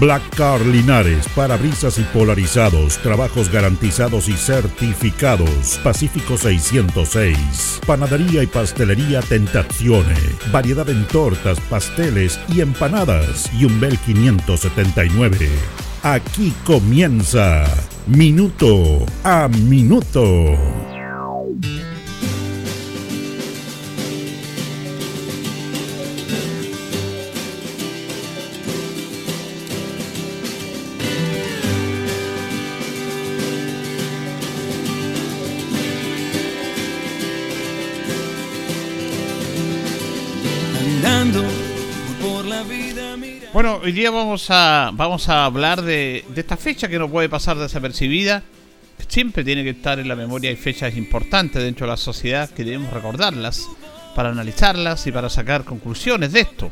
Black Car Linares, parabrisas y polarizados, trabajos garantizados y certificados. Pacífico 606. Panadería y pastelería Tentazione. Variedad en tortas, pasteles y empanadas. Y un Bel 579. Aquí comienza Minuto a Minuto. Día vamos a, vamos a hablar de, de esta fecha que no puede pasar desapercibida. Siempre tiene que estar en la memoria. Hay fechas importantes dentro de la sociedad que debemos recordarlas para analizarlas y para sacar conclusiones de esto.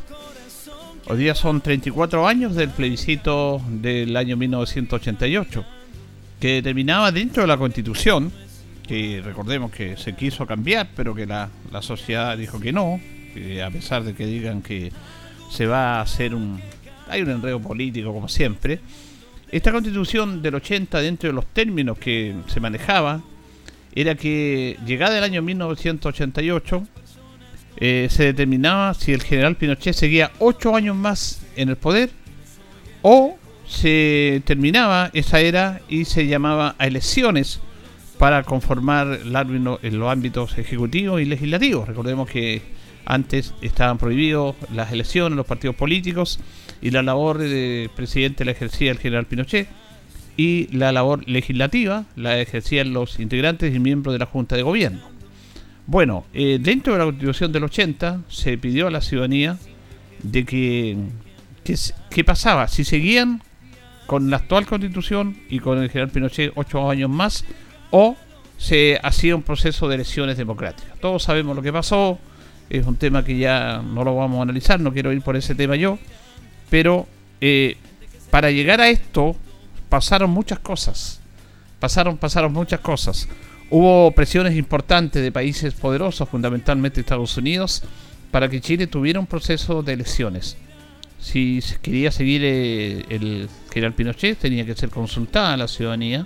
Hoy día son 34 años del plebiscito del año 1988, que determinaba dentro de la constitución, que recordemos que se quiso cambiar, pero que la, la sociedad dijo que no, que a pesar de que digan que se va a hacer un... Hay un enredo político como siempre. Esta constitución del 80, dentro de los términos que se manejaba, era que llegada el año 1988, eh, se determinaba si el general Pinochet seguía ocho años más en el poder o se terminaba esa era y se llamaba a elecciones para conformar en los ámbitos ejecutivos y legislativos. Recordemos que antes estaban prohibidos las elecciones, los partidos políticos y la labor de presidente la ejercía el general Pinochet y la labor legislativa la ejercían los integrantes y miembros de la Junta de Gobierno. Bueno, eh, dentro de la Constitución del 80 se pidió a la ciudadanía de que qué pasaba si seguían con la actual Constitución y con el general Pinochet ocho años más o se hacía un proceso de elecciones democráticas. Todos sabemos lo que pasó, es un tema que ya no lo vamos a analizar, no quiero ir por ese tema yo, pero eh, para llegar a esto pasaron muchas cosas, pasaron, pasaron muchas cosas. Hubo presiones importantes de países poderosos, fundamentalmente Estados Unidos, para que Chile tuviera un proceso de elecciones. Si quería seguir eh, el general Pinochet, tenía que ser consultada a la ciudadanía.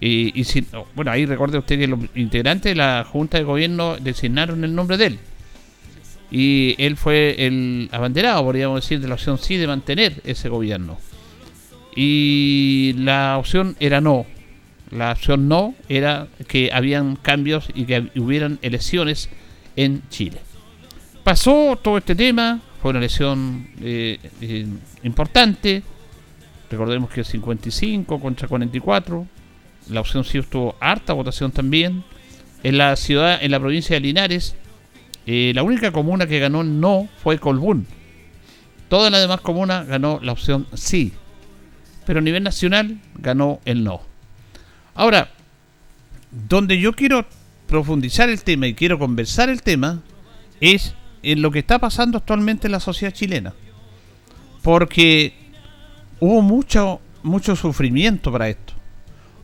Y, y si, bueno, ahí recuerde usted que los integrantes de la Junta de Gobierno designaron el nombre de él y él fue el abanderado, podríamos decir, de la opción sí de mantener ese gobierno. Y la opción era no. La opción no era que habían cambios y que hubieran elecciones en Chile. Pasó todo este tema, fue una elección eh, eh, importante. Recordemos que 55 contra 44. La opción sí estuvo harta votación también. En la ciudad, en la provincia de Linares, la única comuna que ganó no fue Colbún. Todas las demás comunas ganó la opción sí. Pero a nivel nacional ganó el no. Ahora, donde yo quiero profundizar el tema y quiero conversar el tema es en lo que está pasando actualmente en la sociedad chilena. Porque hubo mucho, mucho sufrimiento para esto.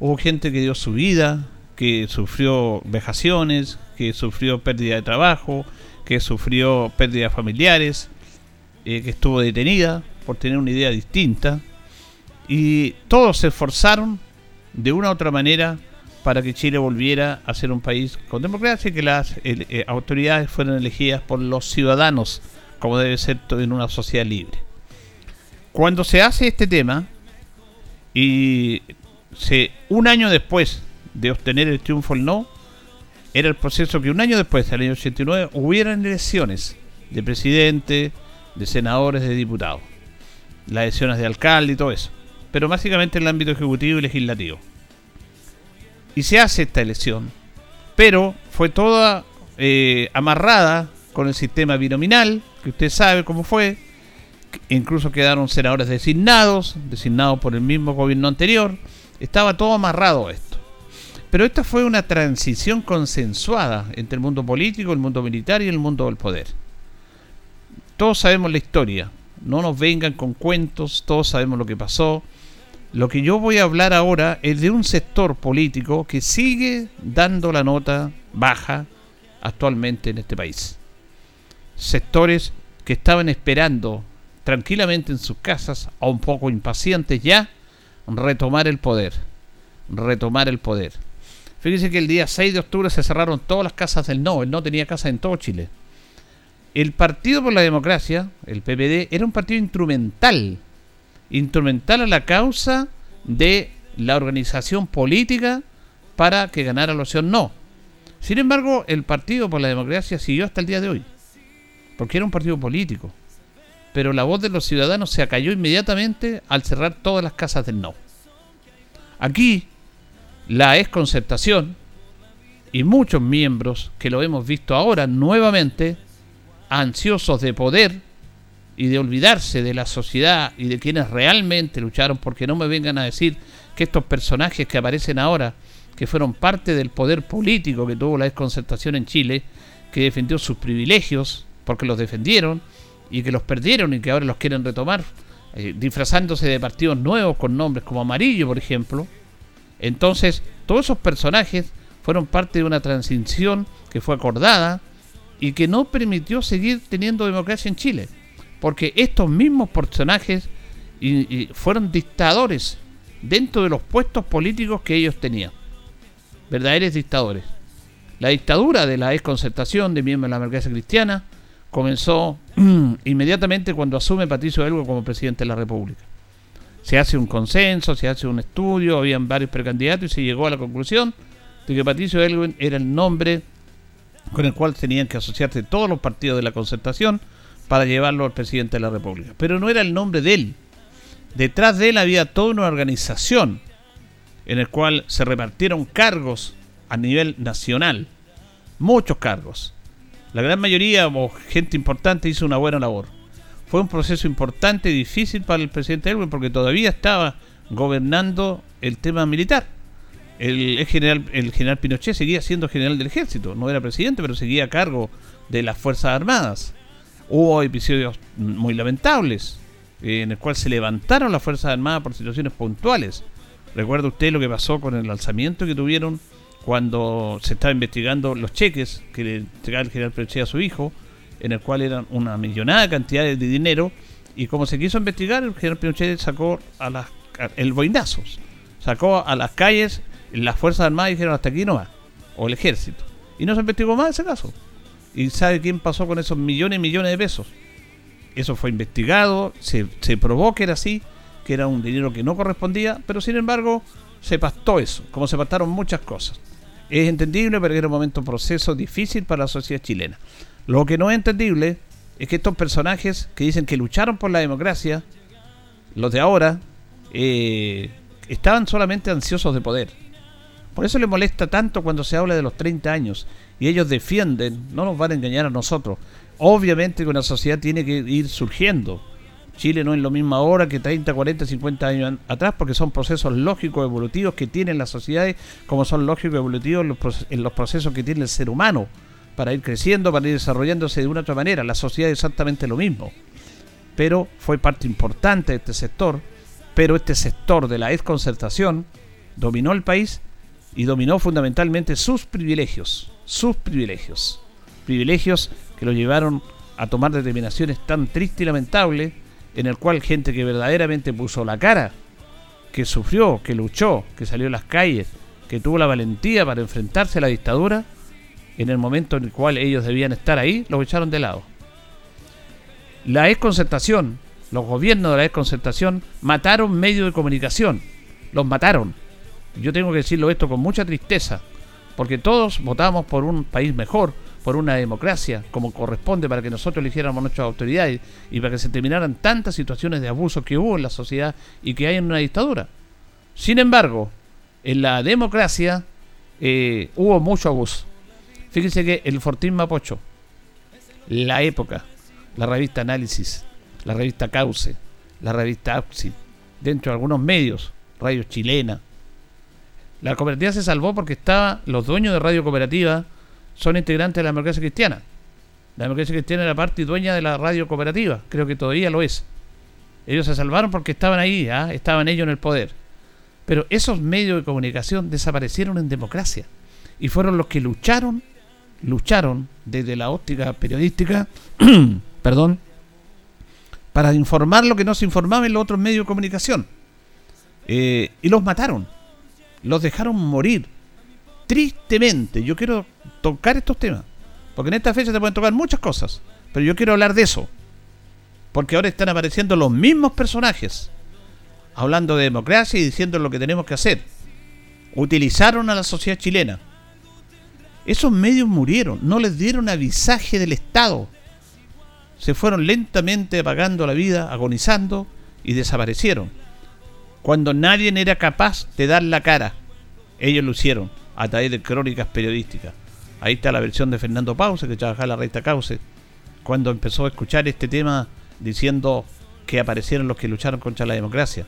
Hubo gente que dio su vida, que sufrió vejaciones, que sufrió pérdida de trabajo, que sufrió pérdidas familiares, eh, que estuvo detenida por tener una idea distinta. Y todos se esforzaron de una u otra manera para que Chile volviera a ser un país con democracia y que las eh, autoridades fueran elegidas por los ciudadanos, como debe ser en una sociedad libre. Cuando se hace este tema, y se, un año después de obtener el triunfo el no, era el proceso que un año después, del año 89, hubieran elecciones de presidente, de senadores, de diputados. Las elecciones de alcalde y todo eso. Pero básicamente en el ámbito ejecutivo y legislativo. Y se hace esta elección. Pero fue toda eh, amarrada con el sistema binominal, que usted sabe cómo fue. Incluso quedaron senadores designados, designados por el mismo gobierno anterior. Estaba todo amarrado esto. Pero esta fue una transición consensuada entre el mundo político, el mundo militar y el mundo del poder. Todos sabemos la historia. No nos vengan con cuentos, todos sabemos lo que pasó. Lo que yo voy a hablar ahora es de un sector político que sigue dando la nota baja actualmente en este país. Sectores que estaban esperando tranquilamente en sus casas, a un poco impacientes ya, retomar el poder. Retomar el poder. Fíjense que el día 6 de octubre se cerraron todas las casas del no. El no tenía casa en todo Chile. El Partido por la Democracia, el PPD, era un partido instrumental. Instrumental a la causa de la organización política para que ganara la opción no. Sin embargo, el Partido por la Democracia siguió hasta el día de hoy. Porque era un partido político. Pero la voz de los ciudadanos se acalló inmediatamente al cerrar todas las casas del no. Aquí, la exconcertación y muchos miembros que lo hemos visto ahora nuevamente, ansiosos de poder y de olvidarse de la sociedad y de quienes realmente lucharon, porque no me vengan a decir que estos personajes que aparecen ahora, que fueron parte del poder político que tuvo la desconcertación en Chile, que defendió sus privilegios, porque los defendieron, y que los perdieron y que ahora los quieren retomar, eh, disfrazándose de partidos nuevos con nombres como Amarillo, por ejemplo, entonces, todos esos personajes fueron parte de una transición que fue acordada y que no permitió seguir teniendo democracia en Chile. Porque estos mismos personajes fueron dictadores dentro de los puestos políticos que ellos tenían. Verdaderos dictadores. La dictadura de la desconcertación de miembros de la democracia cristiana comenzó inmediatamente cuando asume Patricio Elgo como presidente de la República se hace un consenso, se hace un estudio, habían varios precandidatos y se llegó a la conclusión de que Patricio Elwin era el nombre con el cual tenían que asociarse todos los partidos de la concertación para llevarlo al presidente de la República. Pero no era el nombre de él. Detrás de él había toda una organización en el cual se repartieron cargos a nivel nacional. Muchos cargos. La gran mayoría o gente importante hizo una buena labor fue un proceso importante y difícil para el presidente Elwin porque todavía estaba gobernando el tema militar. El, general, el general Pinochet seguía siendo general del ejército, no era presidente, pero seguía a cargo de las Fuerzas Armadas. Hubo episodios muy lamentables eh, en el cual se levantaron las Fuerzas Armadas por situaciones puntuales. Recuerda usted lo que pasó con el alzamiento que tuvieron cuando se estaba investigando los cheques que le entregaba el general Pinochet a su hijo en el cual eran una millonada cantidad de dinero y como se quiso investigar, el general Pinochet sacó a las el boinazos, sacó a las calles las Fuerzas Armadas y dijeron hasta aquí no va, o el ejército. Y no se investigó más ese caso. ¿Y sabe quién pasó con esos millones y millones de pesos? Eso fue investigado, se, se probó que era así, que era un dinero que no correspondía, pero sin embargo se pastó eso, como se pastaron muchas cosas. Es entendible, pero era un momento, un proceso difícil para la sociedad chilena. Lo que no es entendible es que estos personajes que dicen que lucharon por la democracia, los de ahora, eh, estaban solamente ansiosos de poder. Por eso les molesta tanto cuando se habla de los 30 años y ellos defienden, no nos van a engañar a nosotros. Obviamente que una sociedad tiene que ir surgiendo. Chile no es lo mismo ahora que 30, 40, 50 años atrás porque son procesos lógicos evolutivos que tienen las sociedades como son lógicos evolutivos en los procesos que tiene el ser humano para ir creciendo, para ir desarrollándose de una otra manera. La sociedad es exactamente lo mismo. Pero fue parte importante de este sector, pero este sector de la desconcertación dominó el país y dominó fundamentalmente sus privilegios, sus privilegios. Privilegios que lo llevaron a tomar determinaciones tan tristes y lamentables, en el cual gente que verdaderamente puso la cara, que sufrió, que luchó, que salió a las calles, que tuvo la valentía para enfrentarse a la dictadura, en el momento en el cual ellos debían estar ahí, los echaron de lado. La desconcertación, los gobiernos de la desconcertación mataron medios de comunicación, los mataron. Yo tengo que decirlo esto con mucha tristeza, porque todos votamos por un país mejor, por una democracia, como corresponde para que nosotros eligiéramos nuestras autoridades y para que se terminaran tantas situaciones de abuso que hubo en la sociedad y que hay en una dictadura. Sin embargo, en la democracia eh, hubo mucho abuso. Fíjense que el Fortín Mapocho, La Época, la revista Análisis, la revista Cauce, la revista APSI, dentro de algunos medios, Radio Chilena. La cooperativa se salvó porque estaba, los dueños de Radio Cooperativa son integrantes de la democracia cristiana. La democracia cristiana era parte y dueña de la radio cooperativa, creo que todavía lo es. Ellos se salvaron porque estaban ahí, ¿ah? estaban ellos en el poder. Pero esos medios de comunicación desaparecieron en democracia y fueron los que lucharon, lucharon desde la óptica periodística, perdón, para informar lo que no se informaba en los otros medios de comunicación. Eh, y los mataron, los dejaron morir. Tristemente, yo quiero tocar estos temas, porque en esta fecha se pueden tocar muchas cosas, pero yo quiero hablar de eso, porque ahora están apareciendo los mismos personajes, hablando de democracia y diciendo lo que tenemos que hacer. Utilizaron a la sociedad chilena. Esos medios murieron, no les dieron avisaje del Estado se fueron lentamente apagando la vida, agonizando y desaparecieron. Cuando nadie era capaz de dar la cara, ellos lo hicieron a través de crónicas periodísticas. Ahí está la versión de Fernando Pause, que trabajaba en la revista Cauce, cuando empezó a escuchar este tema diciendo que aparecieron los que lucharon contra la democracia.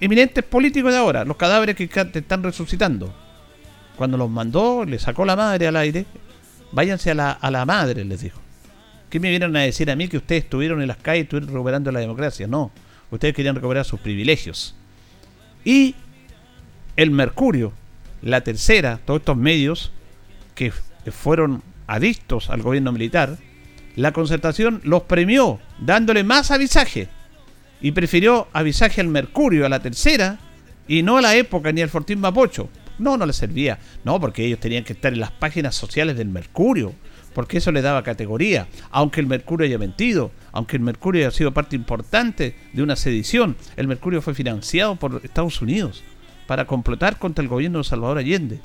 Eminentes políticos de ahora, los cadáveres que están resucitando. Cuando los mandó, le sacó la madre al aire, váyanse a la, a la madre, les dijo. ¿Qué me vienen a decir a mí que ustedes estuvieron en las calles y estuvieron recuperando la democracia? No, ustedes querían recuperar sus privilegios. Y el Mercurio, la tercera, todos estos medios que fueron adictos al gobierno militar, la concertación los premió dándole más avisaje y prefirió avisaje al Mercurio, a la tercera, y no a la época ni al Fortín Mapocho. No, no les servía. No, porque ellos tenían que estar en las páginas sociales del Mercurio porque eso le daba categoría, aunque el Mercurio haya mentido, aunque el Mercurio haya sido parte importante de una sedición, el Mercurio fue financiado por Estados Unidos para complotar contra el gobierno de Salvador Allende.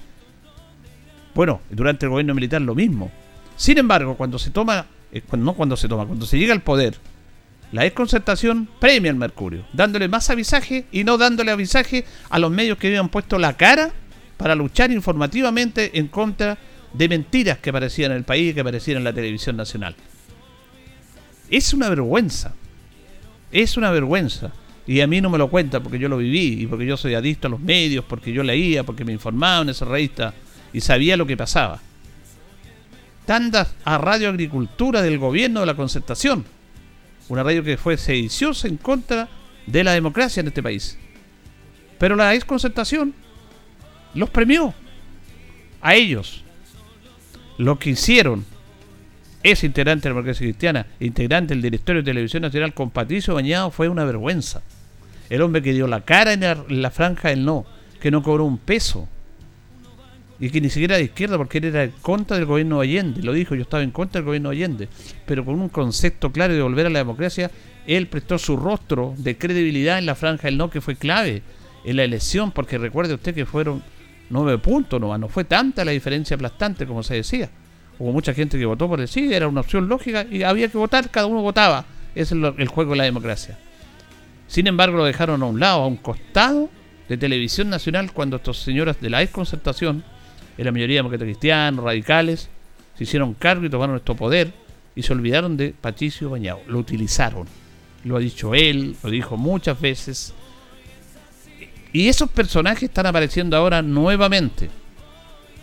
Bueno, durante el gobierno militar lo mismo. Sin embargo, cuando se toma, eh, no cuando se toma, cuando se llega al poder, la desconcertación premia al Mercurio, dándole más avisaje y no dándole avisaje a los medios que habían puesto la cara para luchar informativamente en contra de mentiras que aparecían en el país y que aparecían en la televisión nacional. Es una vergüenza. Es una vergüenza. Y a mí no me lo cuenta porque yo lo viví y porque yo soy adicto a los medios, porque yo leía, porque me informaba en esa revista y sabía lo que pasaba. Tandas a Radio Agricultura del gobierno de la concertación. Una radio que fue sediciosa en contra de la democracia en este país. Pero la desconcertación los premió a ellos lo que hicieron ese integrante de la democracia cristiana, integrante del directorio de Televisión Nacional con Patricio Bañado, fue una vergüenza. El hombre que dio la cara en la, franja del no, que no cobró un peso. Y que ni siquiera de izquierda, porque él era en contra del gobierno de Allende. Lo dijo, yo estaba en contra del gobierno de Allende. Pero con un concepto claro de volver a la democracia, él prestó su rostro de credibilidad en la franja del no, que fue clave en la elección, porque recuerde usted que fueron nueve puntos no no fue tanta la diferencia aplastante como se decía. Hubo mucha gente que votó por el sí, era una opción lógica y había que votar, cada uno votaba. Ese es el juego de la democracia. Sin embargo, lo dejaron a un lado, a un costado de televisión nacional cuando estos señoras de la desconcertación, en la mayoría demócratas cristianos, radicales, se hicieron cargo y tomaron nuestro poder y se olvidaron de Patricio Bañado. Lo utilizaron. Lo ha dicho él, lo dijo muchas veces y esos personajes están apareciendo ahora nuevamente.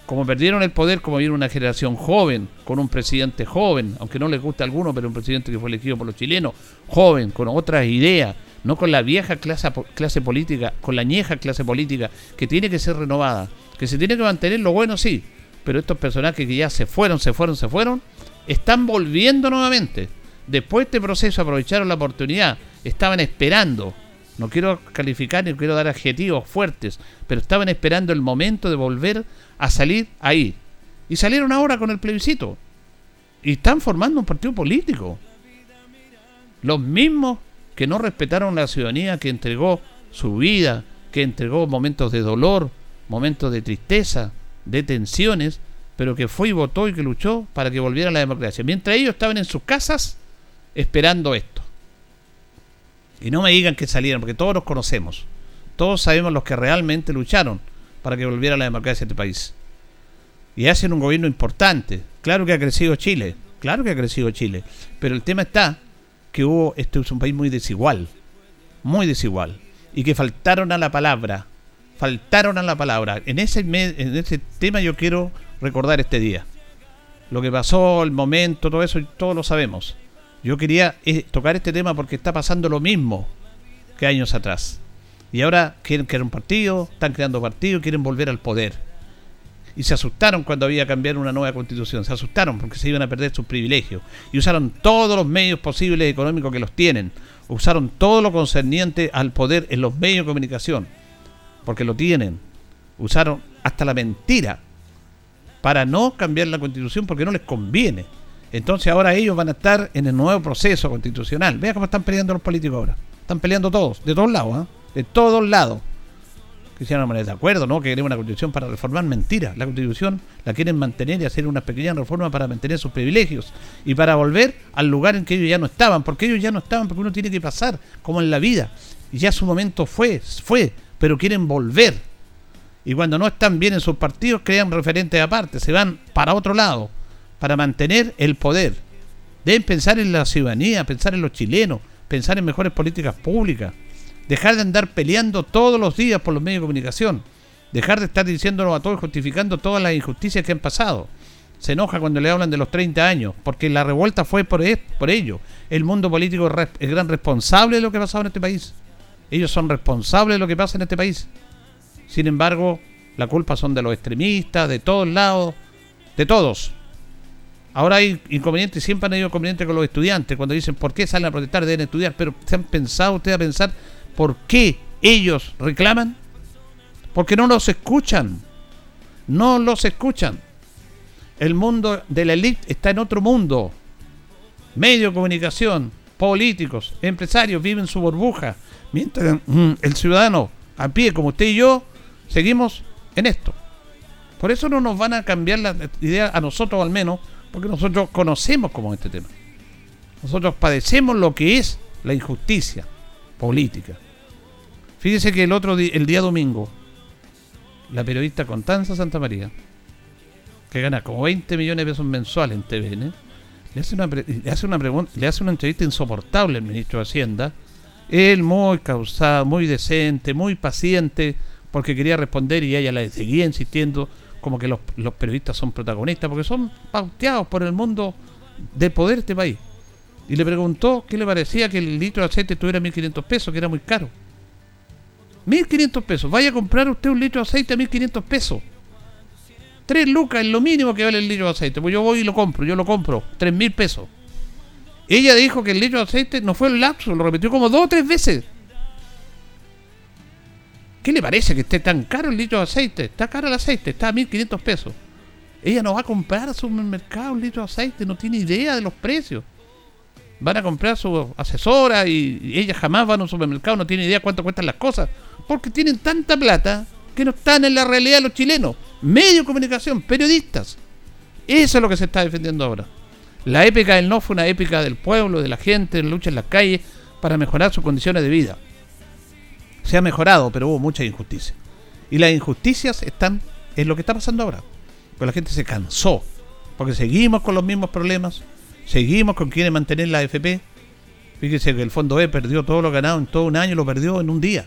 Como perdieron el poder, como viene una generación joven, con un presidente joven, aunque no les guste a alguno, pero un presidente que fue elegido por los chilenos, joven, con otras ideas, no con la vieja clase, clase política, con la añeja clase política, que tiene que ser renovada, que se tiene que mantener lo bueno, sí, pero estos personajes que ya se fueron, se fueron, se fueron, están volviendo nuevamente. Después de este proceso aprovecharon la oportunidad, estaban esperando, no quiero calificar ni quiero dar adjetivos fuertes, pero estaban esperando el momento de volver a salir ahí. Y salieron ahora con el plebiscito. Y están formando un partido político. Los mismos que no respetaron la ciudadanía, que entregó su vida, que entregó momentos de dolor, momentos de tristeza, de tensiones, pero que fue y votó y que luchó para que volviera la democracia. Mientras ellos estaban en sus casas esperando esto. Y no me digan que salieron, porque todos los conocemos. Todos sabemos los que realmente lucharon para que volviera la democracia a este país. Y hacen un gobierno importante. Claro que ha crecido Chile. Claro que ha crecido Chile, pero el tema está que hubo, este es un país muy desigual, muy desigual, y que faltaron a la palabra, faltaron a la palabra. En ese, en ese tema yo quiero recordar este día. Lo que pasó, el momento, todo eso, todos lo sabemos. Yo quería eh, tocar este tema porque está pasando lo mismo que años atrás. Y ahora quieren crear un partido, están creando partidos, quieren volver al poder y se asustaron cuando había que cambiar una nueva constitución. Se asustaron porque se iban a perder sus privilegios. Y usaron todos los medios posibles económicos que los tienen. Usaron todo lo concerniente al poder en los medios de comunicación. Porque lo tienen. Usaron hasta la mentira para no cambiar la constitución porque no les conviene. Entonces ahora ellos van a estar en el nuevo proceso constitucional. Vea cómo están peleando los políticos ahora. Están peleando todos, de todos lados, ¿eh? de todos lados que se de acuerdo, ¿no? Que queremos una constitución para reformar mentira. La constitución la quieren mantener y hacer una pequeña reforma para mantener sus privilegios y para volver al lugar en que ellos ya no estaban, porque ellos ya no estaban, porque uno tiene que pasar, como en la vida. Y ya su momento fue, fue, pero quieren volver. Y cuando no están bien en sus partidos, crean referentes aparte, se van para otro lado, para mantener el poder. Deben pensar en la ciudadanía, pensar en los chilenos, pensar en mejores políticas públicas Dejar de andar peleando todos los días por los medios de comunicación. Dejar de estar diciéndolo a todos, justificando todas las injusticias que han pasado. Se enoja cuando le hablan de los 30 años, porque la revuelta fue por, e, por ello. El mundo político es gran responsable de lo que ha pasado en este país. Ellos son responsables de lo que pasa en este país. Sin embargo, la culpa son de los extremistas, de todos lados, de todos. Ahora hay inconvenientes, siempre han habido inconvenientes con los estudiantes, cuando dicen por qué salen a protestar, deben estudiar, pero ¿se han pensado ustedes a pensar ¿Por qué ellos reclaman? Porque no los escuchan. No los escuchan. El mundo de la élite está en otro mundo. Medio de comunicación, políticos, empresarios viven su burbuja. Mientras mm, el ciudadano a pie como usted y yo seguimos en esto. Por eso no nos van a cambiar la idea a nosotros al menos, porque nosotros conocemos cómo es este tema. Nosotros padecemos lo que es la injusticia política. Fíjese que el otro día, el día domingo, la periodista Constanza Santa María, que gana como 20 millones de pesos mensuales en TVN, le hace una, le una, le hace una entrevista insoportable al ministro de Hacienda. Él muy causado, muy decente, muy paciente, porque quería responder y ella le seguía insistiendo como que los, los periodistas son protagonistas, porque son pauteados por el mundo del poder de este país. Y le preguntó qué le parecía que el litro de aceite tuviera 1.500 pesos, que era muy caro. 1.500 pesos. Vaya a comprar usted un litro de aceite a 1.500 pesos. 3 lucas es lo mínimo que vale el litro de aceite. Pues yo voy y lo compro, yo lo compro. 3.000 pesos. Ella dijo que el litro de aceite no fue el lapso, lo repitió como dos o tres veces. ¿Qué le parece que esté tan caro el litro de aceite? Está caro el aceite, está a 1.500 pesos. Ella no va a comprar a su mercado un litro de aceite, no tiene idea de los precios van a comprar su asesora y, ella jamás va a un supermercado, no tiene idea cuánto cuestan las cosas, porque tienen tanta plata que no están en la realidad los chilenos. Medio de comunicación, periodistas. Eso es lo que se está defendiendo ahora. La épica del no fue una épica del pueblo, de la gente, en lucha en las calles para mejorar sus condiciones de vida. Se ha mejorado, pero hubo mucha injusticia. Y las injusticias están en lo que está pasando ahora. Porque la gente se cansó. Porque seguimos con los mismos problemas, Seguimos con quienes mantener la AFP. Fíjese que el Fondo E perdió todo lo ganado en todo un año, lo perdió en un día.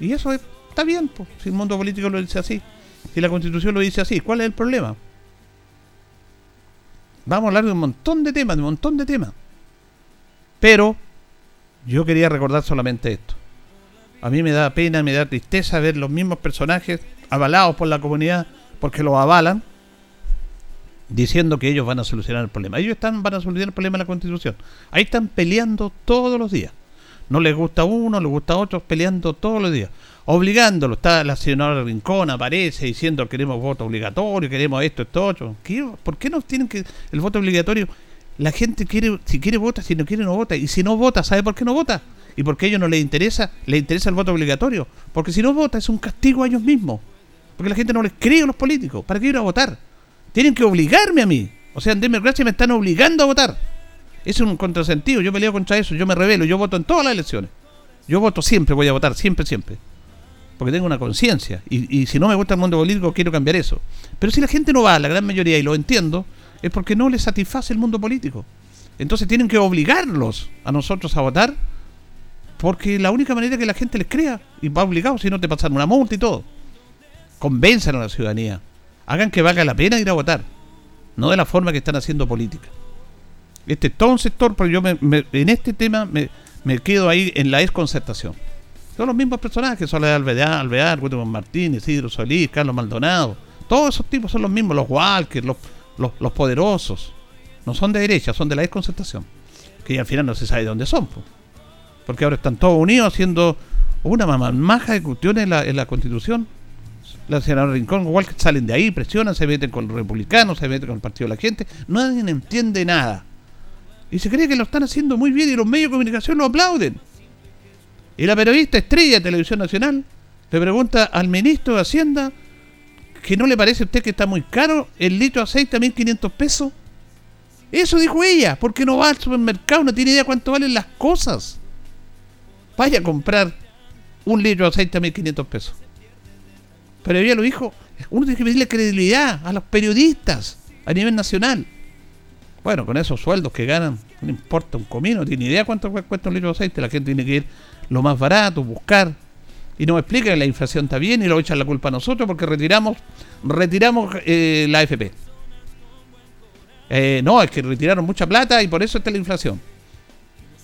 Y eso está bien, pues, si el mundo político lo dice así. Si la constitución lo dice así, ¿cuál es el problema? Vamos a hablar de un montón de temas, de un montón de temas. Pero yo quería recordar solamente esto. A mí me da pena, me da tristeza ver los mismos personajes avalados por la comunidad porque los avalan diciendo que ellos van a solucionar el problema. Ellos están, van a solucionar el problema de la constitución. Ahí están peleando todos los días. No les gusta uno, les gusta otro, peleando todos los días. Obligándolo. Está la señora Rincón, aparece diciendo que queremos voto obligatorio, queremos esto, esto, otro. ¿Por qué no tienen que el voto obligatorio? La gente quiere, si quiere vota, si no quiere no vota. Y si no vota, ¿sabe por qué no vota? Y porque a ellos no les interesa, les interesa el voto obligatorio. Porque si no vota es un castigo a ellos mismos. Porque la gente no les cree a los políticos. ¿Para qué ir a votar? Tienen que obligarme a mí. O sea, en democracia me están obligando a votar. Es un contrasentido. Yo peleo contra eso. Yo me revelo. Yo voto en todas las elecciones. Yo voto siempre, voy a votar, siempre, siempre. Porque tengo una conciencia. Y, si no me gusta el mundo político, quiero cambiar eso. Pero si la gente no va, la gran mayoría, y lo entiendo, es porque no les satisface el mundo político. Entonces tienen que obligarlos a nosotros a votar porque la única manera que la gente les crea y va obligado si no te pasan una multa y todo. Convenzan a la ciudadanía. Hagan que valga la pena ir a votar. No de la forma que están haciendo política. Este es todo un sector, pero yo en este tema me, quedo ahí en la desconcertación. Son los mismos personajes, son Alvear, Alvear, Guillermo Martínez, Isidro Solís, Carlos Maldonado. Todos esos tipos son los mismos, los Walker, los, los, poderosos. No son de derecha, son de la desconcertación. Que al final no se sabe de dónde son. Porque ahora están todos unidos haciendo una maja de cuestiones en la, constitución la señora Rincón, igual que salen de ahí, presionan, se meten con los republicanos, se meten con el partido de la gente, nadie entiende nada. Y se cree que lo están haciendo muy bien y los medios de comunicación lo aplauden. Y la periodista estrella de Televisión Nacional le pregunta al ministro de Hacienda que no le parece a usted que está muy caro el litro de aceite a 1.500 pesos. Eso dijo ella, porque no va al supermercado, no tiene idea cuánto valen las cosas. Vaya a comprar un litro de aceite a 1.500 pesos. Pero ella lo dijo, uno tiene que pedirle credibilidad a los periodistas a nivel nacional. Bueno, con esos sueldos que ganan, no importa un comino, no tiene idea cuánto cuesta un litro de aceite, la gente tiene que ir lo más barato, buscar. Y nos explica que la inflación está bien y lo echan la culpa a nosotros porque retiramos retiramos eh, la AFP. Eh, no, es que retiraron mucha plata y por eso está la inflación.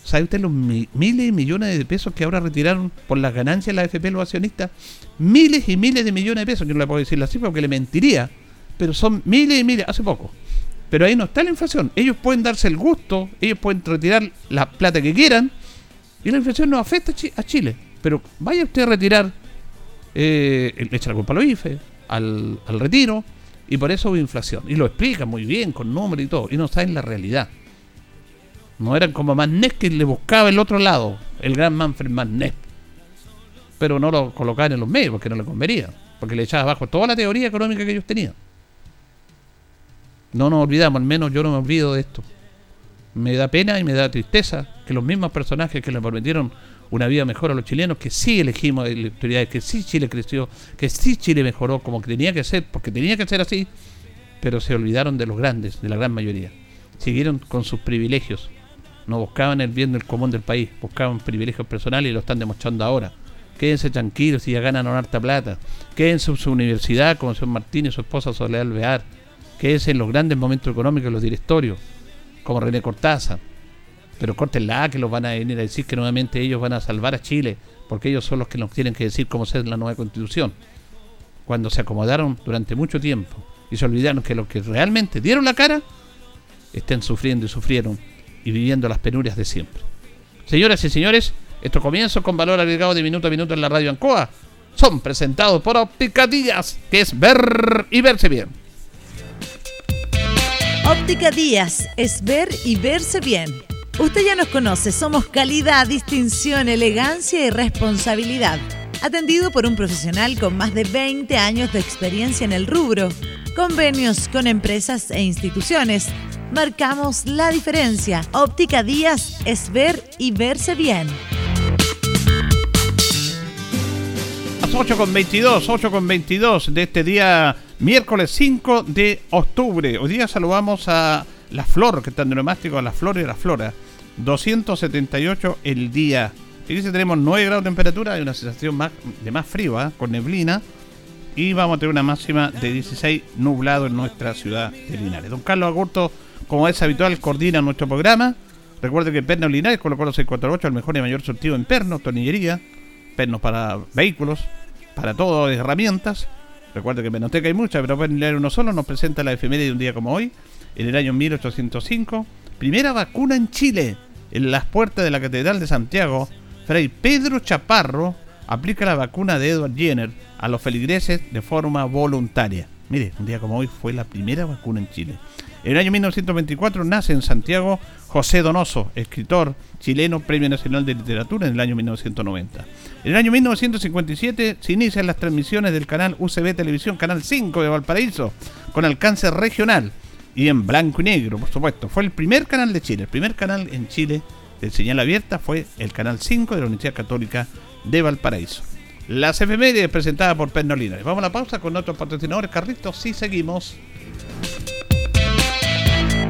¿Sabe usted los miles y millones de pesos que ahora retiraron por las ganancias de la AFP los accionistas? Miles y miles de millones de pesos, yo no le puedo decir la cifra porque le mentiría, pero son miles y miles, hace poco. Pero ahí no está la inflación. Ellos pueden darse el gusto, ellos pueden retirar la plata que quieran y la inflación no afecta a Chile. Pero vaya usted a retirar, eh, echa la culpa a los IFE, al, al retiro, y por eso hubo inflación. Y lo explica muy bien, con números y todo, y no está en la realidad. No eran como Mannes que le buscaba el otro lado, el gran Manfred Mannes. Pero no lo colocaban en los medios porque no le convenía. Porque le echaba abajo toda la teoría económica que ellos tenían. No nos olvidamos, al menos yo no me olvido de esto. Me da pena y me da tristeza que los mismos personajes que le prometieron una vida mejor a los chilenos, que sí elegimos autoridades, que sí Chile creció, que sí Chile mejoró como que tenía que ser, porque tenía que ser así, pero se olvidaron de los grandes, de la gran mayoría. Siguieron con sus privilegios, no buscaban el bien del común del país, buscaban privilegios personales y lo están demostrando ahora. Quédense tranquilos y ya ganan una harta plata. Quédense en su universidad como señor Martínez, su esposa Soledad Alvear. Quédense en los grandes momentos económicos los directorios, como René Cortázar. Pero córtenla, que los van a venir a decir que nuevamente ellos van a salvar a Chile, porque ellos son los que nos tienen que decir cómo ser la nueva constitución. Cuando se acomodaron durante mucho tiempo y se olvidaron que los que realmente dieron la cara estén sufriendo y sufrieron y viviendo las penurias de siempre. Señoras y señores, estos comienzos con valor agregado de minuto a minuto en la radio Ancoa son presentados por Óptica Díaz, que es ver y verse bien. Óptica Díaz es ver y verse bien. Usted ya nos conoce, somos calidad, distinción, elegancia y responsabilidad. Atendido por un profesional con más de 20 años de experiencia en el rubro. Convenios con empresas e instituciones marcamos la diferencia. Óptica Díaz es ver y verse bien. Las 8 con 22, 8 con 22 de este día miércoles 5 de octubre. Hoy día saludamos a la flor, que está en neumático, a la flor y la flora. 278 el día. Fíjense, tenemos 9 grados de temperatura y una sensación más, de más frío, ¿ah? con neblina. Y vamos a tener una máxima de 16 nublado en nuestra ciudad de Linares. Don Carlos Agurto como es habitual, coordina nuestro programa. Recuerde que Pernos Linares colocó los 648, el mejor y mayor sortido en pernos, tornillería, pernos para vehículos, para todo, herramientas. Recuerde que Penoteca hay muchas, pero pueden leer uno solo. Nos presenta la efeméride de un día como hoy, en el año 1805. Primera vacuna en Chile, en las puertas de la Catedral de Santiago. Fray Pedro Chaparro aplica la vacuna de Edward Jenner a los feligreses de forma voluntaria. Mire, un día como hoy fue la primera vacuna en Chile. En el año 1924 nace en Santiago José Donoso, escritor chileno, Premio Nacional de Literatura en el año 1990. En el año 1957 se inician las transmisiones del canal UCB Televisión, Canal 5 de Valparaíso, con alcance regional y en blanco y negro, por supuesto. Fue el primer canal de Chile, el primer canal en Chile de señal abierta fue el Canal 5 de la Universidad Católica de Valparaíso. La es presentada por Pernolina. Vamos a la pausa con nuestros patrocinadores Carritos y seguimos.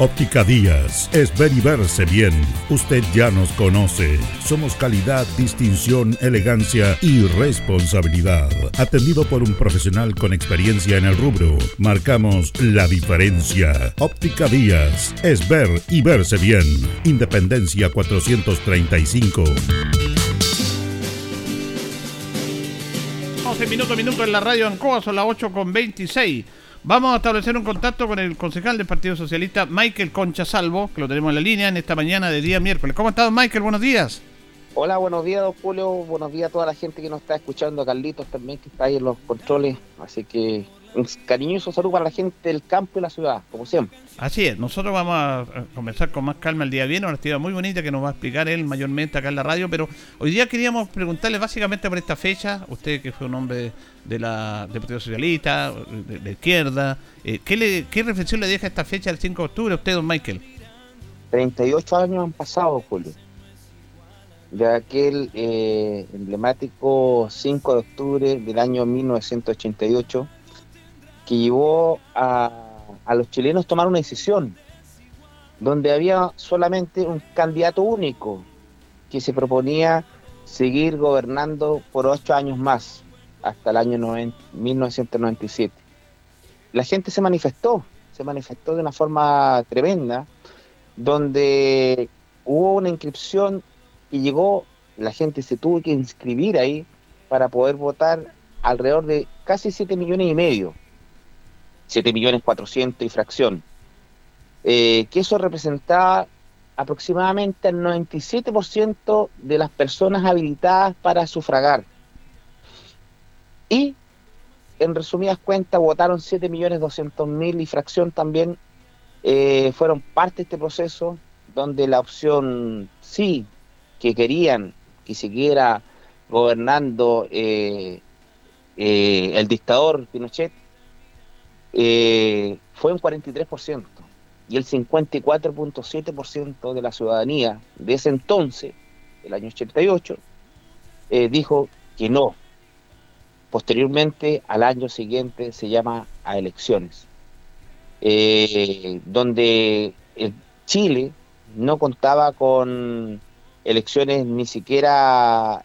Óptica Díaz es ver y verse bien. Usted ya nos conoce. Somos calidad, distinción, elegancia y responsabilidad. Atendido por un profesional con experiencia en el rubro, marcamos la diferencia. Óptica Díaz es ver y verse bien. Independencia 435. 11 minutos, minutos en la radio Ancoa, son las 8 con 26. Vamos a establecer un contacto con el concejal del Partido Socialista, Michael Concha Salvo, que lo tenemos en la línea en esta mañana de día miércoles. ¿Cómo estás, Michael? Buenos días. Hola, buenos días, don Julio. Buenos días a toda la gente que nos está escuchando, a Carlitos también, que está ahí en los controles. Así que un cariñoso saludo para la gente del campo y la ciudad, como siempre. Así es, nosotros vamos a conversar con más calma el día viernes, una actividad muy bonita que nos va a explicar él mayormente acá en la radio, pero hoy día queríamos preguntarle básicamente por esta fecha, usted que fue un hombre de la, del Partido Socialista, de, izquierda, eh, ¿qué, le, ¿qué reflexión le deja esta fecha del 5 de octubre a usted, don Michael? 38 años han pasado, Julio, de aquel eh, emblemático 5 de octubre del año 1988 que llevó a, los chilenos a tomar una decisión, donde había solamente un candidato único que se proponía seguir gobernando por ocho años más, hasta el año 1997. La gente se manifestó, se manifestó de una forma tremenda, donde hubo una inscripción y llegó, la gente se tuvo que inscribir ahí para poder votar alrededor de casi 7 millones y medio 7 millones 400 y fracción, eh, que eso representaba aproximadamente el 97% de las personas habilitadas para sufragar. Y, en resumidas cuentas, votaron 7 millones 200 mil y fracción también eh, fueron parte de este proceso, donde la opción sí, que querían que siguiera gobernando eh, el dictador Pinochet, eh, fue un 43%. Y el 54.7% de la ciudadanía de ese entonces, el año 88, eh, dijo que no. Posteriormente, al año siguiente, se llama a elecciones, eh, donde Chile no contaba con elecciones ni siquiera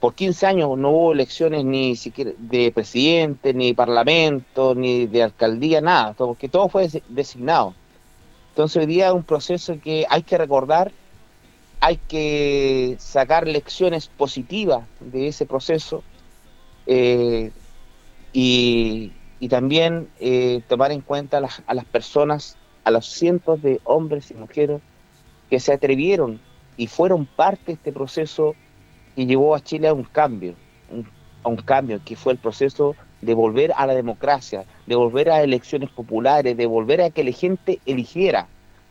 por 15 años no hubo elecciones ni siquiera de presidente, ni parlamento, ni de alcaldía, nada, porque todo fue designado. Entonces hoy día es un proceso que hay que recordar, hay que sacar lecciones positivas de ese proceso eh, y, también eh, tomar en cuenta a las, a las personas, a los cientos de hombres y mujeres que se atrevieron y fueron parte de este proceso y llevó a Chile a un cambio, a un cambio, que fue el proceso de volver a la democracia, de volver a elecciones populares, de volver a que la gente eligiera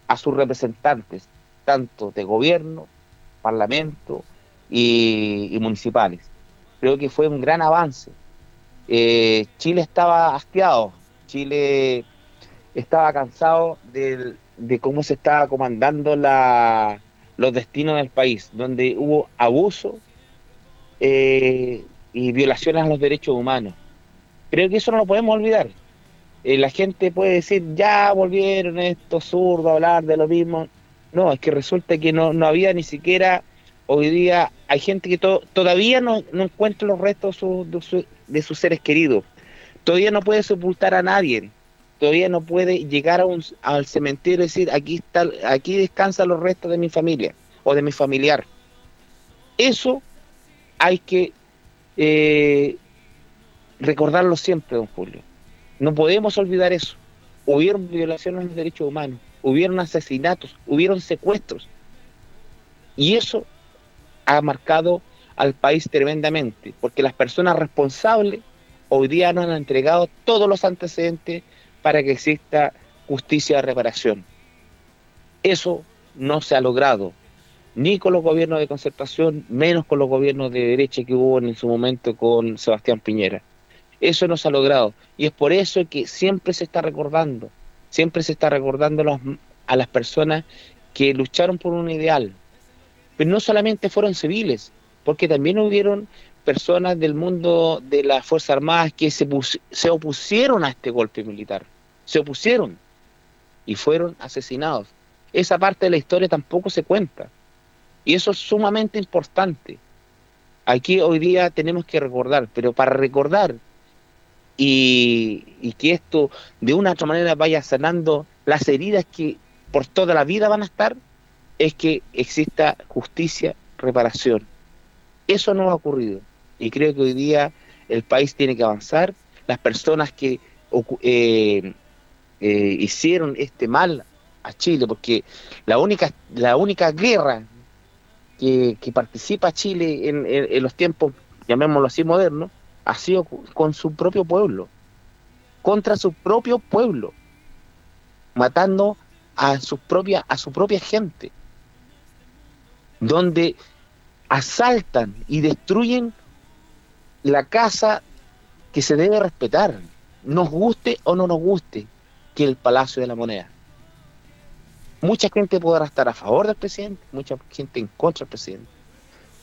a sus representantes, tanto de gobierno, parlamento y, municipales. Creo que fue un gran avance. Eh, Chile estaba hastiado, Chile estaba cansado de, cómo se estaba comandando la, los destinos del país, donde hubo abuso eh, y violaciones a los derechos humanos. Creo que eso no lo podemos olvidar. Eh, la gente puede decir, ya volvieron estos zurdos a hablar de lo mismo. No, es que resulta que no, no había ni siquiera, hoy día hay gente que todavía no, no, encuentra los restos de, sus seres queridos. Todavía no puede sepultar a nadie. Todavía no puede llegar a un, al cementerio y decir, aquí, aquí descansan los restos de mi familia o de mi familiar. Eso hay que eh, recordarlo siempre, don Julio. No podemos olvidar eso. Hubieron violaciones de los derechos humanos, hubieron asesinatos, hubieron secuestros. Y eso ha marcado al país tremendamente, porque las personas responsables hoy día nos han entregado todos los antecedentes para que exista justicia de reparación. Eso no se ha logrado, ni con los gobiernos de concertación, menos con los gobiernos de derecha que hubo en su momento con Sebastián Piñera. Eso no se ha logrado. Y es por eso que siempre se está recordando, siempre se está recordando a las personas que lucharon por un ideal. Pero no solamente fueron civiles, porque también hubieron personas del mundo de las Fuerzas Armadas que se, se opusieron a este golpe militar. Se opusieron y fueron asesinados. Esa parte de la historia tampoco se cuenta. Y eso es sumamente importante. Aquí hoy día tenemos que recordar, pero para recordar y, que esto de una u otra manera vaya sanando las heridas que por toda la vida van a estar, es que exista justicia, reparación. Eso no ha ocurrido y creo que hoy día el país tiene que avanzar. Las personas que eh, eh, hicieron este mal a Chile, porque la única, la única guerra que, participa Chile en los tiempos, llamémoslo así, modernos, ha sido con su propio pueblo, contra su propio pueblo, matando a a su propia gente, donde asaltan y destruyen la casa que se debe respetar, nos guste o no nos guste, que el Palacio de la Moneda. Mucha gente podrá estar a favor del presidente, mucha gente en contra del presidente,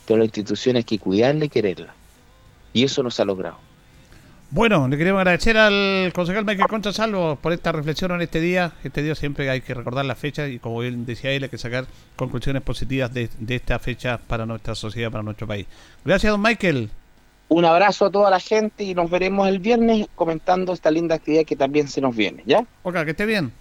pero la institución hay que cuidarla y quererla. Y eso no se ha logrado. Bueno, le queremos agradecer al concejal Michael Concha Salvo por esta reflexión en este día. Este día siempre hay que recordar la fecha y como bien decía él, hay que sacar conclusiones positivas de, esta fecha para nuestra sociedad, para nuestro país. Gracias, don Michael. Un abrazo a toda la gente y nos veremos el viernes comentando esta linda actividad que también se nos viene, ¿ya? Ok, que esté bien.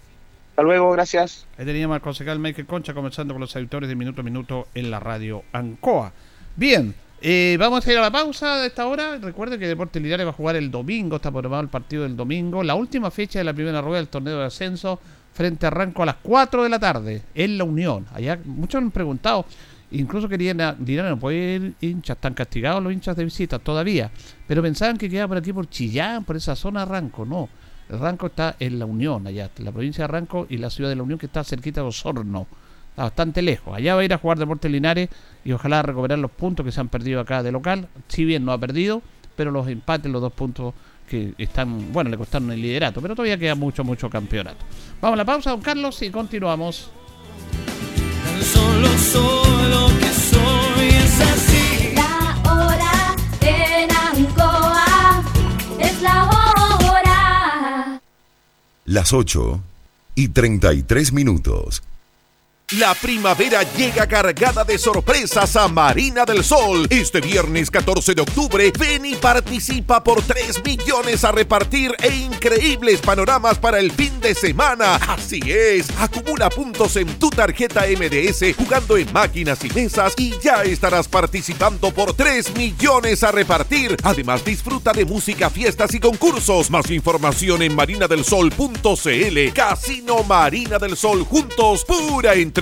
Hasta luego, gracias. Ahí teníamos al concejal Michael Concha comenzando con los editores de Minuto a Minuto en la radio Ancoa. Bien, eh, vamos a ir a la pausa de esta hora. Recuerde que Deportes Linares va a jugar el domingo, está programado el partido del domingo, la última fecha de la primera rueda del torneo de ascenso frente a Ranco a las 4 de la tarde en la Unión. Allá muchos han preguntado, incluso querían Linares no puede ir hinchas, están castigados los hinchas de visita todavía, pero pensaban que quedaba por aquí por Chillán, por esa zona Ranco, no. Ranco está en la Unión, allá, la provincia de Ranco y la ciudad de la Unión que está cerquita de Osorno bastante lejos. Allá va a ir a jugar Deportes Linares y ojalá recuperar los puntos que se han perdido acá de local. Si bien no ha perdido, pero los empates, los dos puntos que están, bueno, le costaron el liderato, pero todavía queda mucho, mucho campeonato. Vamos a la pausa, don Carlos, y continuamos. Que Las 8 y 33 minutos. La primavera llega cargada de sorpresas a Marina del Sol. Este viernes 14 de octubre, ven y participa por 3 millones a repartir e increíbles panoramas para el fin de semana. Así es, acumula puntos en tu tarjeta MDS jugando en máquinas y mesas y ya estarás participando por 3 millones a repartir. Además, disfruta de música, fiestas y concursos. Más información en marinadelsol.cl. Casino Marina del Sol juntos, pura entre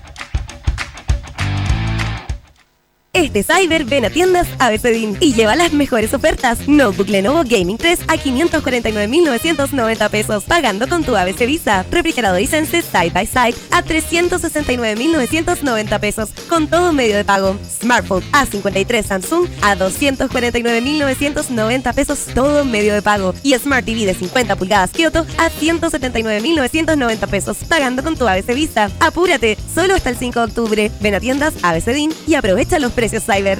Este Cyber ven a tiendas ABCDIN y lleva las mejores ofertas. Notebook Lenovo Gaming 3 a 549.990 pesos, pagando con tu ABC Visa. Refrigerador Hisense Side by Side a 369.990 pesos, con todo medio de pago. Smartphone A53 Samsung a 249.990 pesos, todo medio de pago. Y Smart TV de 50 pulgadas Kyoto a 179.990 pesos, pagando con tu ABC Visa. Apúrate, solo hasta el 5 de octubre. Ven a tiendas ABCDIN y aprovecha los precios Cyber.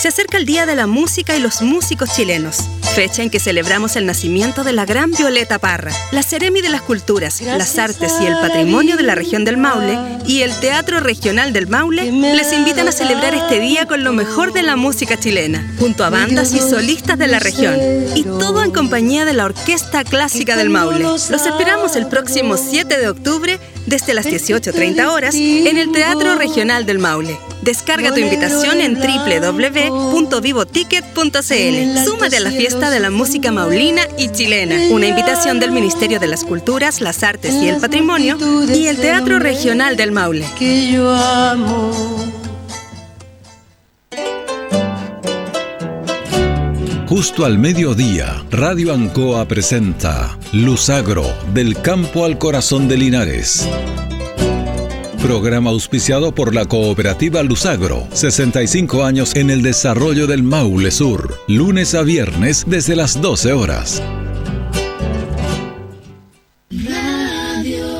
Se acerca el Día de la Música y los Músicos Chilenos, fecha en que celebramos el nacimiento de la gran Violeta Parra, la Ceremi de las Culturas, las Artes y el Patrimonio de la región del Maule y el Teatro Regional del Maule les invitan a celebrar este día con lo mejor de la música chilena, junto a bandas y solistas de la región, y todo en compañía de la Orquesta Clásica del Maule. Los esperamos el próximo 7 de octubre desde las 18.30 horas en el Teatro Regional del Maule. Descarga tu invitación en www.vivoticket.cl. Súmate a la fiesta de la música maulina y chilena. Una invitación del Ministerio de las Culturas, las Artes y el Patrimonio y el Teatro Regional del Maule. que yo amo. Justo al mediodía, Radio Ancoa presenta Luzagro, del campo al corazón de Linares. Programa auspiciado por la cooperativa Luzagro, 65 años en el desarrollo del Maule Sur, lunes a viernes desde las 12 horas. Radio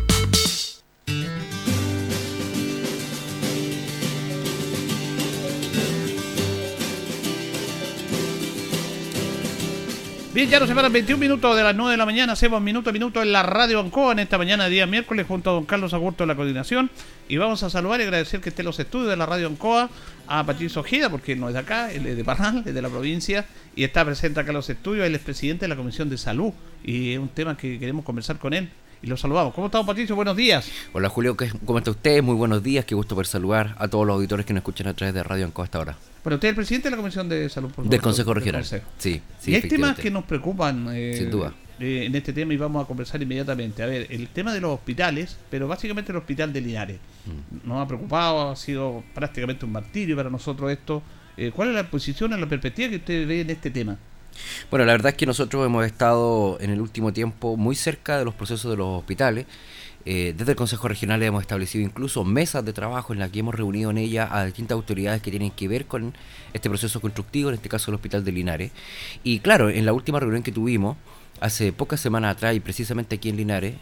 Bien, ya nos separan 21 minutos de las 9 de la mañana. Hacemos minuto a minuto en la radio Ancoa en esta mañana, día miércoles, junto a don Carlos Agurto de la coordinación. Y vamos a saludar y agradecer que esté en los estudios de la radio Ancoa a Patricio Ojeda, porque no es de acá, él es de Parral, es de la provincia, y está presente acá en los estudios. Él es presidente de la Comisión de Salud y es un tema que queremos conversar con él y lo saludamos. ¿Cómo estamos, Patricio? Buenos días. Hola, Julio. ¿Cómo está usted? Muy buenos días. Qué gusto poder saludar a todos los auditores que nos escuchan a través de Radio Ancoa hasta ahora. Bueno, usted es el presidente de la Comisión de Salud, por Del Consejo Regional. Sí, sí. Y hay temas que nos preocupan eh, Sin duda. eh, en este tema y vamos a conversar inmediatamente. A ver, el tema de los hospitales, pero básicamente el hospital de Linares. Mm. Nos ha preocupado, ha sido prácticamente un martirio para nosotros esto. Eh, ¿Cuál es la posición, la perspectiva que usted ve en este tema? Bueno, la verdad es que nosotros hemos estado en el último tiempo muy cerca de los procesos de los hospitales. Eh, desde el Consejo Regional hemos establecido incluso mesas de trabajo en las que hemos reunido en ella a distintas autoridades que tienen que ver con este proceso constructivo, en este caso el Hospital de Linares. Y claro, en la última reunión que tuvimos, hace pocas semanas atrás, y precisamente aquí en Linares,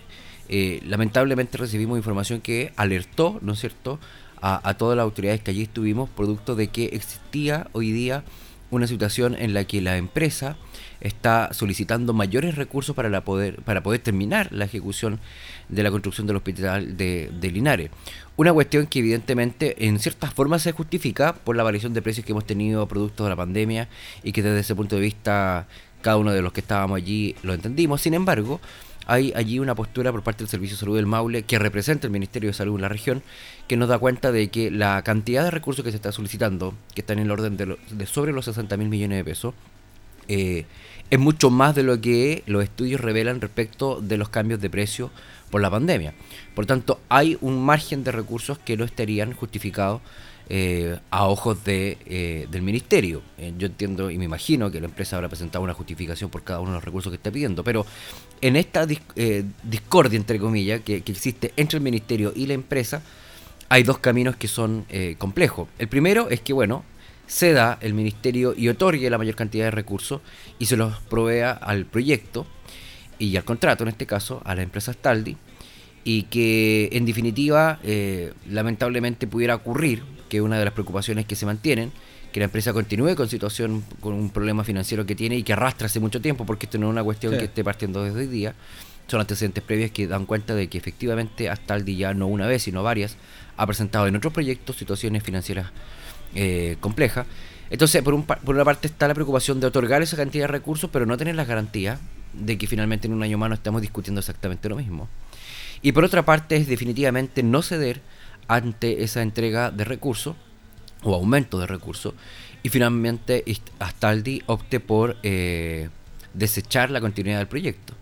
eh, lamentablemente recibimos información que alertó, ¿no es cierto?, a, a todas las autoridades que allí estuvimos, producto de que existía hoy día una situación en la que la empresa está solicitando mayores recursos para, la poder, para poder terminar la ejecución de la construcción del hospital de, de Linares. Una cuestión que evidentemente en ciertas formas se justifica por la variación de precios que hemos tenido producto de la pandemia y que desde ese punto de vista cada uno de los que estábamos allí lo entendimos. Sin embargo, hay allí una postura por parte del Servicio de Salud del Maule que representa el Ministerio de Salud en la región que nos da cuenta de que la cantidad de recursos que se está solicitando, que están en el orden de, lo- de sobre los 60 mil millones de pesos, eh, es mucho más de lo que los estudios revelan respecto de los cambios de precio por la pandemia. Por tanto, hay un margen de recursos que no estarían justificados eh, a ojos de, eh, del ministerio. Eh, yo entiendo y me imagino que la empresa habrá presentado una justificación por cada uno de los recursos que está pidiendo, pero en esta eh, discordia, entre comillas, que, que existe entre el ministerio y la empresa, hay dos caminos que son complejos. El primero es que, bueno, ceda el ministerio y otorgue la mayor cantidad de recursos y se los provea al proyecto y al contrato, en este caso, a la empresa Staldi, y que en definitiva, lamentablemente pudiera ocurrir, que una de las preocupaciones que se mantienen, que la empresa continúe con situación, con un problema financiero que tiene y que arrastra hace mucho tiempo, porque esto no es una cuestión Sí. que esté partiendo desde hoy día, son antecedentes previos que dan cuenta de que efectivamente Astaldi ya no una vez, sino varias, ha presentado en otros proyectos situaciones financieras eh, complejas. Entonces, por, un, por una parte está la preocupación de otorgar esa cantidad de recursos, pero no tener las garantías de que finalmente en un año más no estamos discutiendo exactamente lo mismo. Y por otra parte es definitivamente no ceder ante esa entrega de recursos o aumento de recursos y finalmente Astaldi opte por eh, desechar la continuidad del proyecto.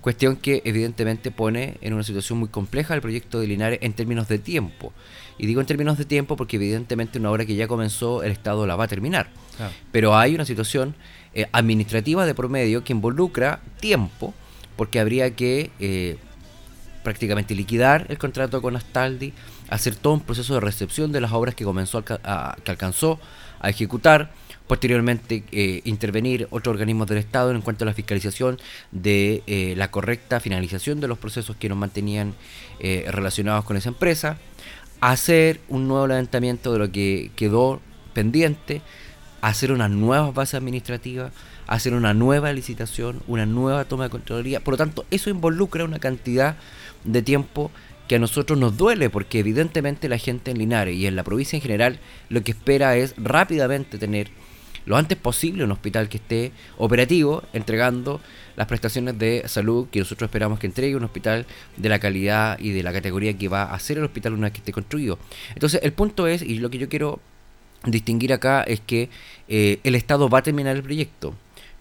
Cuestión que evidentemente pone en una situación muy compleja el proyecto de Linares en términos de tiempo. Y digo en términos de tiempo porque evidentemente una obra que ya comenzó el Estado la va a terminar. Pero hay una situación eh, administrativa de promedio que involucra tiempo porque habría que eh, prácticamente liquidar el contrato con Astaldi, hacer todo un proceso de recepción de las obras que comenzó a que alcanzó a ejecutar, posteriormente eh, intervenir otros organismos del Estado en cuanto a la fiscalización de eh, la correcta finalización de los procesos que nos mantenían eh, relacionados con esa empresa, hacer un nuevo levantamiento de lo que quedó pendiente, hacer unas nuevas bases administrativas, hacer una nueva licitación, una nueva toma de Contraloría. Por lo tanto, eso involucra una cantidad de tiempo que a nosotros nos duele, porque evidentemente la gente en Linares y en la provincia en general lo que espera es rápidamente tener lo antes posible un hospital que esté operativo, entregando las prestaciones de salud que nosotros esperamos que entregue un hospital de la calidad y de la categoría que va a ser el hospital una vez que esté construido. Entonces, el punto es, y lo que yo quiero distinguir acá es que eh, el Estado va a terminar el proyecto.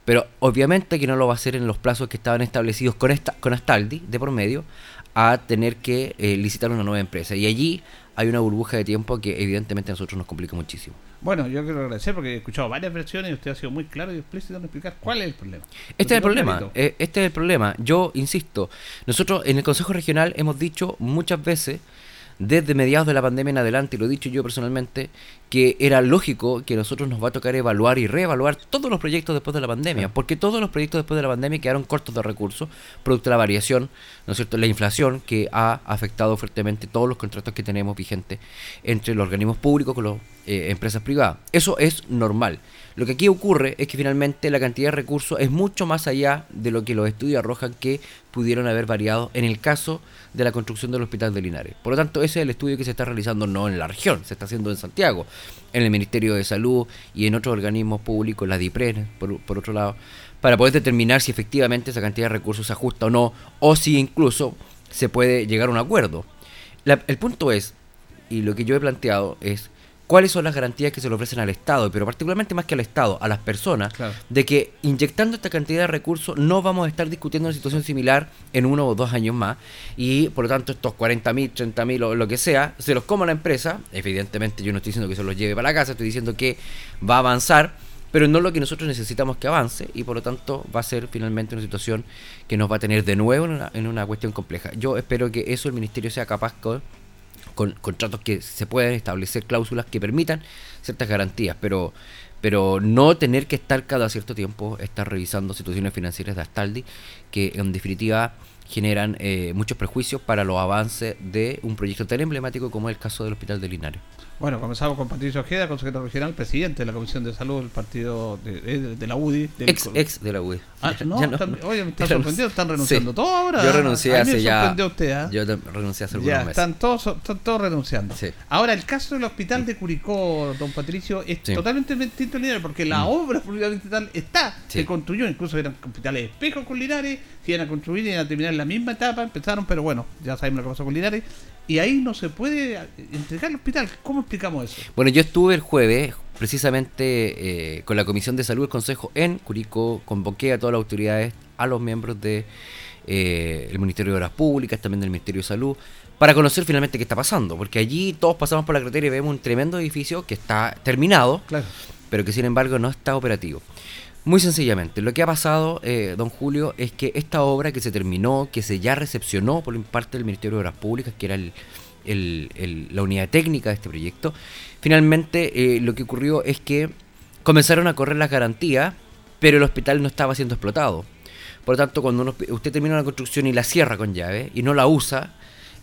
Pero obviamente que no lo va a hacer en los plazos que estaban establecidos con, esta, con Astaldi de por medio a tener que eh, licitar una nueva empresa. Y allí hay una burbuja de tiempo que evidentemente a nosotros nos complica muchísimo. Bueno, yo quiero agradecer porque he escuchado varias versiones y usted ha sido muy claro y explícito en explicar cuál es el problema. Este es el problema, eh, este es el problema. Yo insisto, nosotros en el Consejo Regional hemos dicho muchas veces, desde mediados de la pandemia en adelante, y lo he dicho yo personalmente, que era lógico que a nosotros nos va a tocar evaluar y reevaluar todos los proyectos después de la pandemia, porque todos los proyectos después de la pandemia quedaron cortos de recursos, producto de la variación, ¿no es cierto?, la inflación que ha afectado fuertemente todos los contratos que tenemos vigentes entre los organismos públicos con las eh, empresas privadas. Eso es normal. Lo que aquí ocurre es que finalmente la cantidad de recursos es mucho más allá de lo que los estudios arrojan que pudieron haber variado en el caso de la construcción del Hospital de Linares. Por lo tanto, ese es el estudio que se está realizando no en la región, se está haciendo en Santiago, en el Ministerio de Salud y en otros organismos públicos, la DIPREN, por, por otro lado, para poder determinar si efectivamente esa cantidad de recursos se ajusta o no, o si incluso se puede llegar a un acuerdo. La- el punto es, y lo que yo he planteado es, cuáles son las garantías que se le ofrecen al Estado, pero particularmente más que al Estado, a las personas, Claro. de que inyectando esta cantidad de recursos no vamos a estar discutiendo una situación similar en uno o dos años más y por lo tanto estos 40 mil, 30 mil o lo que sea, se los coma la empresa, evidentemente yo no estoy diciendo que se los lleve para la casa, estoy diciendo que va a avanzar, pero no lo que nosotros necesitamos que avance y por lo tanto va a ser finalmente una situación que nos va a tener de nuevo en una, en una cuestión compleja. Yo espero que eso el Ministerio sea capaz con con contratos que se puedan establecer cláusulas que permitan ciertas garantías, pero pero no tener que estar cada cierto tiempo estar revisando situaciones financieras de Astaldi que en definitiva generan eh, muchos prejuicios para los avances de un proyecto tan emblemático como es el caso del Hospital de Linares. Bueno, comenzamos con Patricio Ojeda, consejero regional, presidente de la Comisión de Salud del partido de, de- de la UDI. del- Ex, ex de la UD. Ah, no, ya están- oye, me está ya sorprendido, están renunciando Sí. todos ahora. Yo renuncié A mí me hace ya. usted, ¿ah? Yo renuncié hace algunos Ya, meses. están todos, están todos renunciando. Sí. Ahora, el caso del hospital de Curicó, don Patricio, es Sí. totalmente distinto al Linares, porque la Mm. obra propiamente tal está, se construyó, incluso eran hospitales espejos con Linares, que iban a construir y iban a terminar en la misma etapa, empezaron, pero bueno, ya sabemos lo que pasó con Linares, y ahí no se puede entregar el hospital. ¿Cómo explicamos eso? Bueno, yo estuve el jueves precisamente eh, con la Comisión de Salud del Consejo en Curicó, convoqué a todas las autoridades, a los miembros del de, eh, Ministerio de Obras Públicas, también del Ministerio de Salud, para conocer finalmente qué está pasando, porque allí todos pasamos por la carretera y vemos un tremendo edificio que está terminado, Claro. pero que sin embargo no está operativo. Muy sencillamente, lo que ha pasado, eh, don Julio, es que esta obra que se terminó, que se ya recepcionó por parte del Ministerio de Obras Públicas, que era el, el- el- la unidad técnica de este proyecto, finalmente eh, lo que ocurrió es que comenzaron a correr las garantías, pero el hospital no estaba siendo explotado. Por lo tanto, cuando uno- usted termina una construcción y la cierra con llave y no la usa,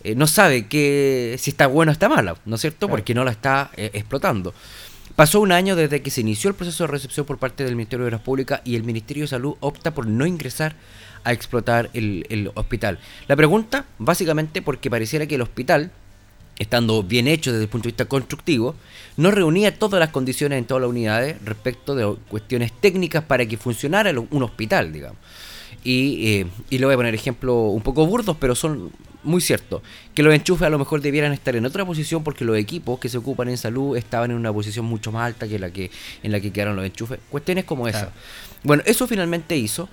eh, no sabe que si está buena o está mala, ¿no es cierto? Claro. Porque no la está eh, explotando. Pasó un año desde que se inició el proceso de recepción por parte del Ministerio de Obras Públicas y el Ministerio de Salud opta por no ingresar a explotar el, hospital. La pregunta, básicamente, porque pareciera que el hospital, estando bien hecho desde el punto de vista constructivo, no reunía todas las condiciones en todas las unidades respecto de cuestiones técnicas para que funcionara un hospital, digamos. Y, eh, y le voy a poner ejemplos un poco burdos, pero son muy ciertos. Que los enchufes a lo mejor debieran estar en otra posición porque los equipos que se ocupan en salud estaban en una posición mucho más alta que la que en la que quedaron los enchufes. Cuestiones como esa. Claro. Bueno, eso finalmente hizo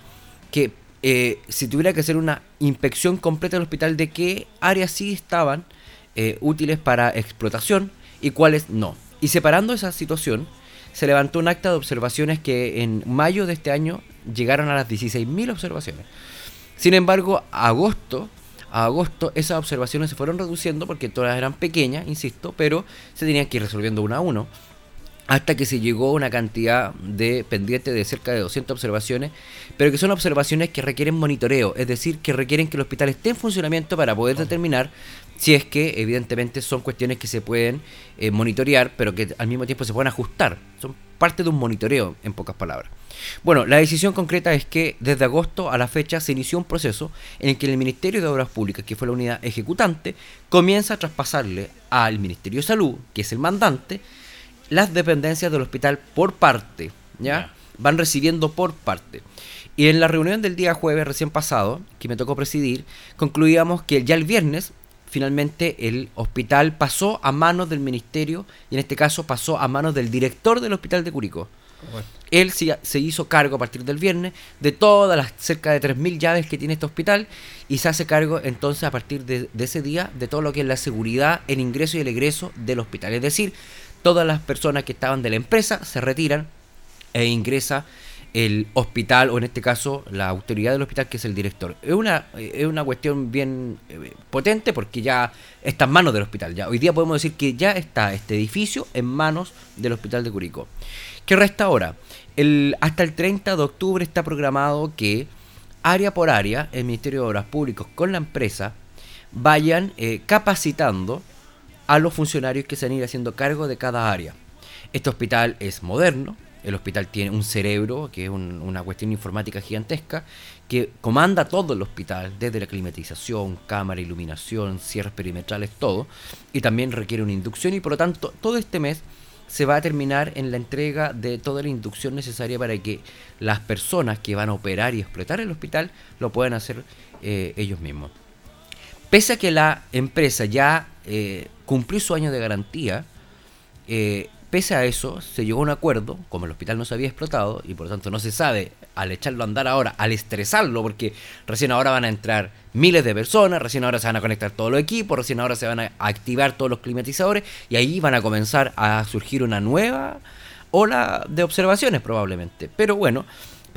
que eh, si tuviera que hacer una inspección completa del hospital de qué áreas sí estaban eh, útiles para explotación y cuáles no. Y separando esa situación, se levantó un acta de observaciones que en mayo de este año llegaron a las 16.000 observaciones. Sin embargo, agosto, a agosto esas observaciones se fueron reduciendo porque todas eran pequeñas, insisto, pero se tenían que ir resolviendo una a uno hasta que se llegó a una cantidad de pendiente de cerca de 200 observaciones, pero que son observaciones que requieren monitoreo, es decir, que requieren que el hospital esté en funcionamiento para poder determinar si es que evidentemente son cuestiones que se pueden eh, monitorear, pero que al mismo tiempo se pueden ajustar. Son parte de un monitoreo, en pocas palabras. Bueno, la decisión concreta es que desde agosto a la fecha se inició un proceso en el que el Ministerio de Obras Públicas, que fue la unidad ejecutante, comienza a traspasarle al Ministerio de Salud, que es el mandante, las dependencias del hospital por parte, ¿ya? Ya. Van recibiendo por parte. Y en la reunión del día jueves recién pasado, que me tocó presidir, concluíamos que ya el viernes, finalmente el hospital pasó a manos del ministerio, y en este caso pasó a manos del director del hospital de Curicó. Él se hizo cargo a partir del viernes de todas las cerca de 3.000 llaves que tiene este hospital y se hace cargo entonces a partir de, de ese día de todo lo que es la seguridad, el ingreso y el egreso del hospital. Es decir, todas las personas que estaban de la empresa se retiran e ingresa el hospital, o en este caso la autoridad del hospital, que es el director. Es una, es una cuestión bien eh, potente porque ya está en manos del hospital. Ya. Hoy día podemos decir que ya está este edificio en manos del hospital de Curicó. ¿Qué resta ahora? El, hasta el 30 de octubre está programado que área por área, el Ministerio de Obras Públicas con la empresa vayan eh, capacitando a los funcionarios que se han ido haciendo cargo de cada área. Este hospital es moderno, el hospital tiene un cerebro, que es una cuestión informática gigantesca, que comanda todo el hospital, desde la climatización, cámara, iluminación, cierres perimetrales, todo. Y también requiere una inducción y por lo tanto todo este mes se va a terminar en la entrega de toda la inducción necesaria para que las personas que van a operar y explotar el hospital lo puedan hacer eh, ellos mismos. Pese a que la empresa ya eh, cumplió su año de garantía, eh, Pese a eso, se llegó a un acuerdo, como el hospital no se había explotado y por lo tanto no se sabe al echarlo a andar ahora, al estresarlo, porque recién ahora van a entrar miles de personas, recién ahora se van a conectar todos los equipos, recién ahora se van a activar todos los climatizadores y ahí van a comenzar a surgir una nueva ola de observaciones probablemente. Pero bueno,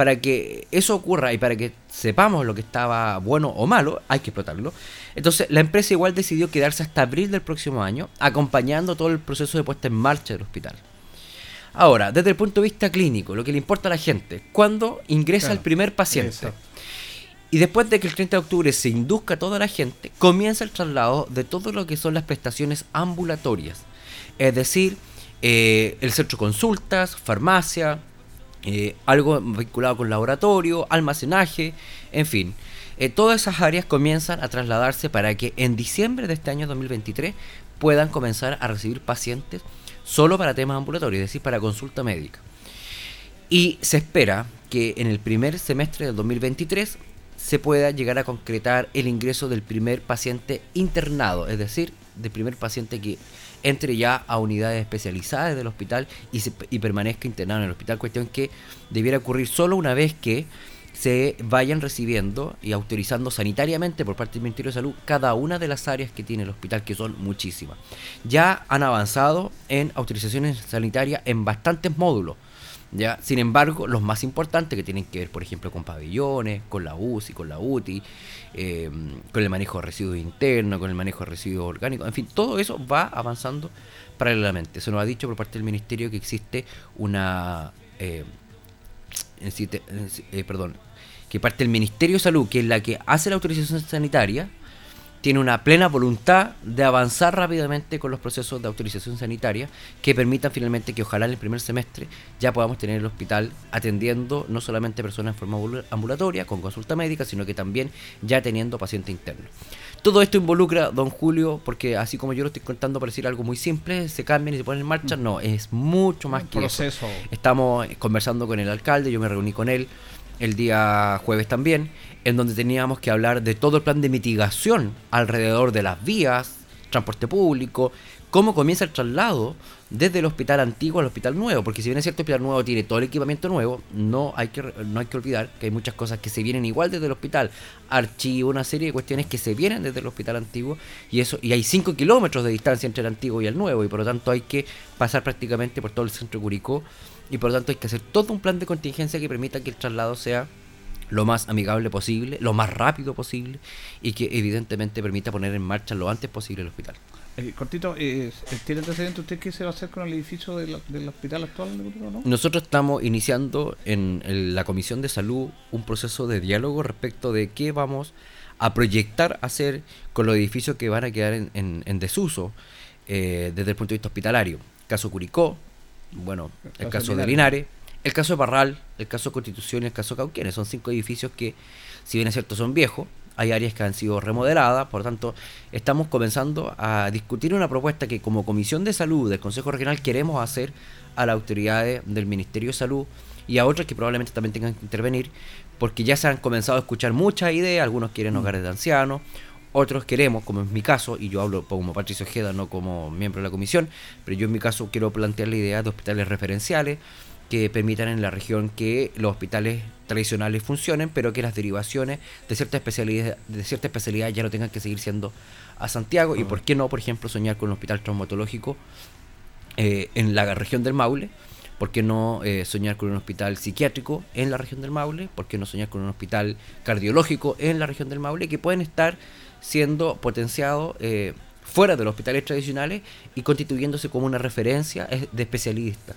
para que eso ocurra y para que sepamos lo que estaba bueno o malo, hay que explotarlo. Entonces, la empresa igual decidió quedarse hasta abril del próximo año, acompañando todo el proceso de puesta en marcha del hospital. Ahora, desde el punto de vista clínico, lo que le importa a la gente, cuando ingresa el primer paciente. Y después de que el 30 de octubre se induzca a toda la gente, comienza el traslado de todo lo que son las prestaciones ambulatorias. Es decir, eh, el centro de consultas, farmacia, eh, algo vinculado con laboratorio, almacenaje, en fin. Eh, todas esas áreas comienzan a trasladarse para que en diciembre de este año 2023 puedan comenzar a recibir pacientes solo para temas ambulatorios, es decir, para consulta médica. Y se espera que en el primer semestre del 2023 se pueda llegar a concretar el ingreso del primer paciente internado, es decir, del primer paciente que entre ya a unidades especializadas del hospital y, y permanezca internado en el hospital. Cuestión que debiera ocurrir solo una vez que se vayan recibiendo y autorizando sanitariamente por parte del Ministerio de Salud cada una de las áreas que tiene el hospital, que son muchísimas. Ya han avanzado en autorizaciones sanitarias en bastantes módulos. ¿Ya? Sin embargo, los más importantes que tienen que ver, por ejemplo, con pabellones, con la UCI, con la UTI, eh, con el manejo de residuos internos, con el manejo de residuos orgánicos, en fin, todo eso va avanzando paralelamente. Se nos ha dicho por parte del Ministerio que existe una... Eh, eh, perdón, que parte del Ministerio de Salud, que es la que hace la autorización sanitaria, tiene una plena voluntad de avanzar rápidamente con los procesos de autorización sanitaria que permitan finalmente que ojalá en el primer semestre ya podamos tener el hospital atendiendo no solamente personas en forma ambulatoria con consulta médica, sino que también ya teniendo paciente interno. Todo esto involucra, don Julio, porque así como yo lo estoy contando para decir algo muy simple, se cambian y se ponen en marcha, no, es mucho más que proceso. Estamos conversando con el alcalde, yo me reuní con él el día jueves también, en donde teníamos que hablar de todo el plan de mitigación alrededor de las vías, transporte público, cómo comienza el traslado desde el hospital antiguo al hospital nuevo, porque si bien es cierto el hospital nuevo tiene todo el equipamiento nuevo, no hay que no hay que olvidar que hay muchas cosas que se vienen igual desde el hospital, archivo, una serie de cuestiones que se vienen desde el hospital antiguo y eso y hay 5 kilómetros de distancia entre el antiguo y el nuevo y por lo tanto hay que pasar prácticamente por todo el centro de Curicó y por lo tanto hay que hacer todo un plan de contingencia que permita que el traslado sea lo más amigable posible, lo más rápido posible y que evidentemente permita poner en marcha lo antes posible el hospital. Eh, cortito, eh, ¿tiene antecedente usted qué se va a hacer con el edificio del, hospital actual? ¿no? Nosotros estamos iniciando en, la Comisión de Salud un proceso de diálogo respecto de qué vamos a proyectar hacer con los edificios que van a quedar en, desuso eh, desde el punto de vista hospitalario. Caso Curicó, bueno, el, caso, de Linares, el caso de Barral, el caso de Constitución y el caso de Cauquienes. Son cinco edificios que, si bien es cierto, son viejos, hay áreas que han sido remodeladas, por lo tanto, estamos comenzando a discutir una propuesta que como Comisión de Salud del Consejo Regional queremos hacer a las autoridades del Ministerio de Salud y a otras que probablemente también tengan que intervenir, porque ya se han comenzado a escuchar muchas ideas, algunos quieren hogares de ancianos, otros queremos, como en mi caso, y yo hablo como Patricio Ojeda, no como miembro de la comisión, pero yo en mi caso quiero plantear la idea de hospitales referenciales que permitan en la región que los hospitales tradicionales funcionen, pero que las derivaciones de cierta especialidad, de cierta especialidad ya no tengan que seguir siendo a Santiago. Y por qué no, por ejemplo, soñar con un hospital traumatológico eh, en la región del Maule. ¿Por qué no eh, soñar con un hospital psiquiátrico en la región del Maule? ¿Por qué no soñar con un hospital cardiológico en la región del Maule? Que pueden estar siendo potenciados eh, fuera de los hospitales tradicionales y constituyéndose como una referencia eh, de especialistas.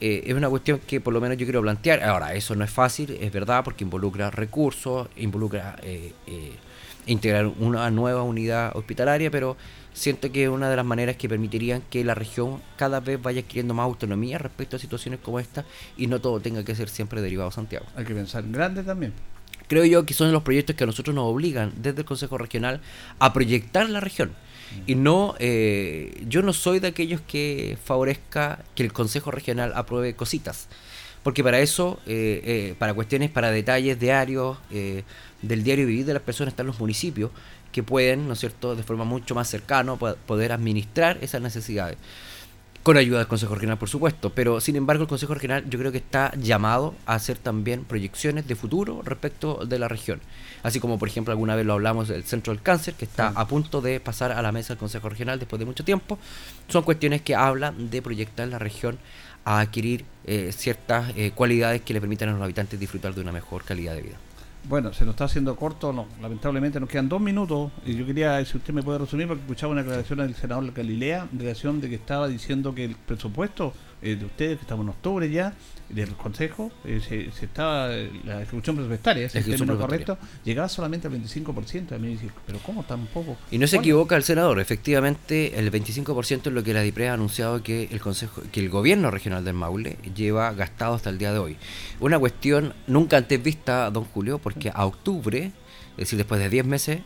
Es una cuestión que por lo menos yo quiero plantear. Ahora, eso no es fácil, es verdad, porque involucra recursos, involucra integrar una nueva unidad hospitalaria, pero siento que es una de las maneras que permitirían que la región cada vez vaya adquiriendo más autonomía respecto a situaciones como esta y no todo tenga que ser siempre derivado a Santiago. Hay que pensar en grande también. Creo yo que son los proyectos que a nosotros nos obligan desde el Consejo Regional a proyectar la región. Y no, eh, yo no soy de aquellos que favorezca que el Consejo Regional apruebe cositas. Porque para eso, eh, eh, para cuestiones, para detalles diarios, eh, del diario vivir de las personas están los municipios que pueden, ¿no es cierto?, de forma mucho más cercana po- poder administrar esas necesidades. Con ayuda del Consejo Regional, por supuesto, pero sin embargo el Consejo Regional yo creo que está llamado a hacer también proyecciones de futuro respecto de la región. Así como, por ejemplo, alguna vez lo hablamos del Centro del Cáncer, que está a punto de pasar a la mesa del Consejo Regional después de mucho tiempo. Son cuestiones que hablan de proyectar la región a adquirir eh, ciertas eh, cualidades que le permitan a los habitantes disfrutar de una mejor calidad de vida. Bueno, se nos está haciendo corto, no, lamentablemente nos quedan dos minutos y yo quería, si usted me puede resumir, porque escuchaba una declaración del senador Galilea, en relación de que estaba diciendo que el presupuesto eh, de ustedes, que estamos en octubre ya, del Consejo, eh, se, se estaba, la ejecución presupuestaria, ese es el término correcto, llegaba solamente al 25%. A mí me dice, pero ¿cómo tan poco? Y no se equivoca el senador, efectivamente el 25% es lo que la DIPRE ha anunciado que el Consejo, que el gobierno regional del Maule lleva gastado hasta el día de hoy. Una cuestión nunca antes vista, don Julio, porque a octubre, es decir, después de 10 meses,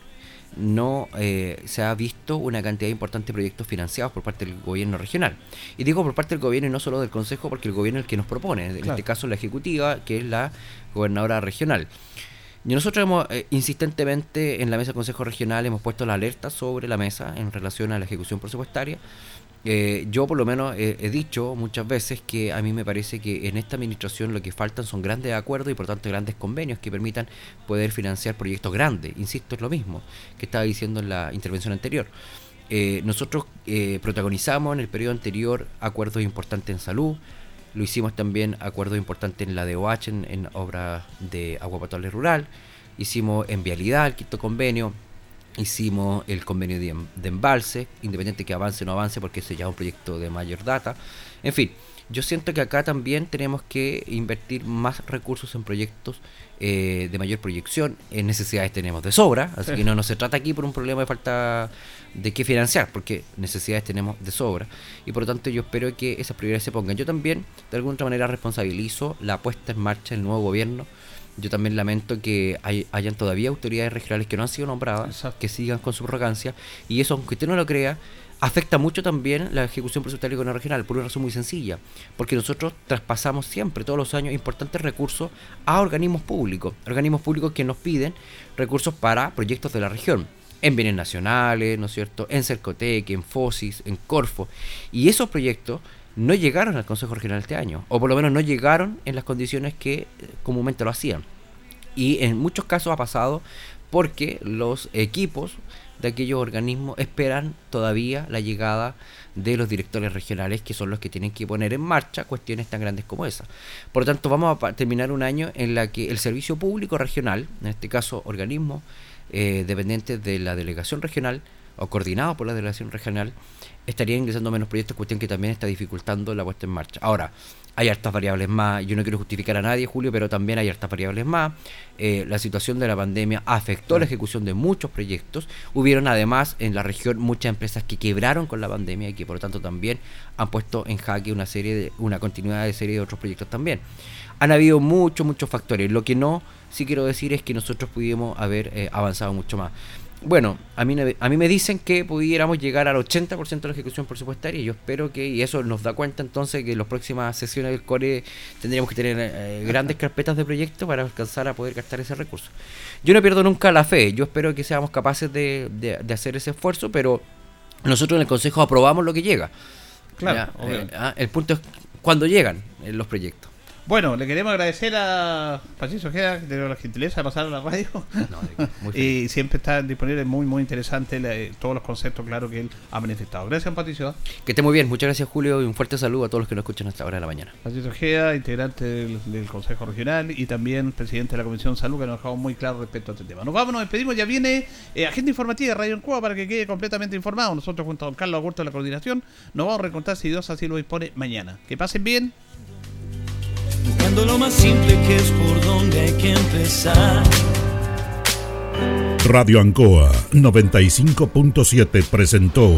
no eh, se ha visto una cantidad importante de proyectos financiados por parte del gobierno regional. Y digo por parte del gobierno y no solo del Consejo, porque el gobierno es el que nos propone, en Claro. este caso la Ejecutiva, que es la gobernadora regional. Y nosotros hemos eh, insistentemente en la mesa del Consejo Regional hemos puesto la alerta sobre la mesa en relación a la ejecución presupuestaria. Eh, yo por lo menos he dicho muchas veces que a mí me parece que en esta administración lo que faltan son grandes acuerdos y por tanto grandes convenios que permitan poder financiar proyectos grandes. Insisto, es lo mismo que estaba diciendo en la intervención anterior. Eh, nosotros eh, protagonizamos en el periodo anterior acuerdos importantes en salud, lo hicimos también acuerdos importantes en la DOH, en, en obras de agua potable rural, hicimos en vialidad el quinto convenio, hicimos el convenio de, em- de embalse, independiente que avance o no avance, porque ese ya es un proyecto de mayor data. En fin, yo siento que acá también tenemos que invertir más recursos en proyectos eh, de mayor proyección. En necesidades tenemos de sobra, así Sí. que no, no se trata aquí por un problema de falta de qué financiar, porque necesidades tenemos de sobra. Y por lo tanto yo espero que esas prioridades se pongan. Yo también, de alguna otra manera, responsabilizo la puesta en marcha del nuevo gobierno. Yo también lamento que hay- hayan todavía autoridades regionales que no han sido nombradas, Exacto. que sigan con su arrogancia. Y eso, aunque usted no lo crea, afecta mucho también la ejecución presupuestaria con la regional, por una razón muy sencilla. Porque nosotros traspasamos siempre, todos los años, importantes recursos a organismos públicos. Organismos públicos que nos piden recursos para proyectos de la región. En bienes nacionales, ¿no es cierto? En Cercotec, en FOSIS, en Corfo. Y esos proyectos no llegaron al Consejo Regional este año. O por lo menos no llegaron en las condiciones que eh, comúnmente lo hacían. Y en muchos casos ha pasado porque los equipos de aquellos organismos esperan todavía la llegada de los directores regionales que son los que tienen que poner en marcha cuestiones tan grandes como esa. Por lo tanto, vamos a terminar un año en la que el servicio público regional, en este caso organismos eh, dependientes de la delegación regional o coordinados por la delegación regional, estarían ingresando menos proyectos, cuestión que también está dificultando la puesta en marcha. Ahora, hay hartas variables más, yo no quiero justificar a nadie, Julio, pero también hay hartas variables más. Eh, la situación de la pandemia afectó la ejecución de muchos proyectos. Hubieron además en la región muchas empresas que quebraron con la pandemia y que por lo tanto también han puesto en jaque una serie de, una continuidad de serie de otros proyectos también. Han habido muchos, muchos factores. Lo que no sí quiero decir es que nosotros pudimos haber eh, avanzado mucho más. Bueno, a mí, me- a mí me dicen que pudiéramos llegar al 80% de la ejecución presupuestaria y yo espero que, y eso nos da cuenta entonces que en las próximas sesiones del CORE tendríamos que tener eh, grandes carpetas de proyectos para alcanzar a poder gastar ese recurso. Yo no pierdo nunca la fe, yo espero que seamos capaces de, de- de hacer ese esfuerzo, pero nosotros en el Consejo aprobamos lo que llega. Claro, Ya, eh, ah, el punto es cuando llegan eh, los proyectos. Bueno, le queremos agradecer a Patricio Ojeda que la gentileza de pasar a la radio. y siempre está disponible, muy, muy interesante eh, todos los conceptos, claro, que él ha manifestado. Gracias, Patricio. Que esté muy bien, muchas gracias, Julio, y un fuerte saludo a todos los que nos escuchan hasta ahora de la mañana. Patricio Ojeda, integrante del, Consejo Regional y también presidente de la Comisión de Salud, que nos ha dejado muy claro respecto a este tema. Nos vamos, nos despedimos, ya viene eh, agenda informativa de Radio en Cuba para que quede completamente informado. Nosotros, junto a don Carlos Agurto de la coordinación, nos vamos a recontar si Dios así lo dispone mañana. Que pasen bien buscando lo más simple que es por donde hay que empezar. Radio Ancoa 95.7 presentó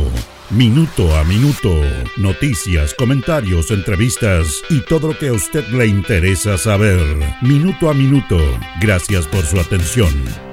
Minuto a Minuto, noticias, comentarios, entrevistas y todo lo que a usted le interesa saber. Minuto a Minuto, gracias por su atención.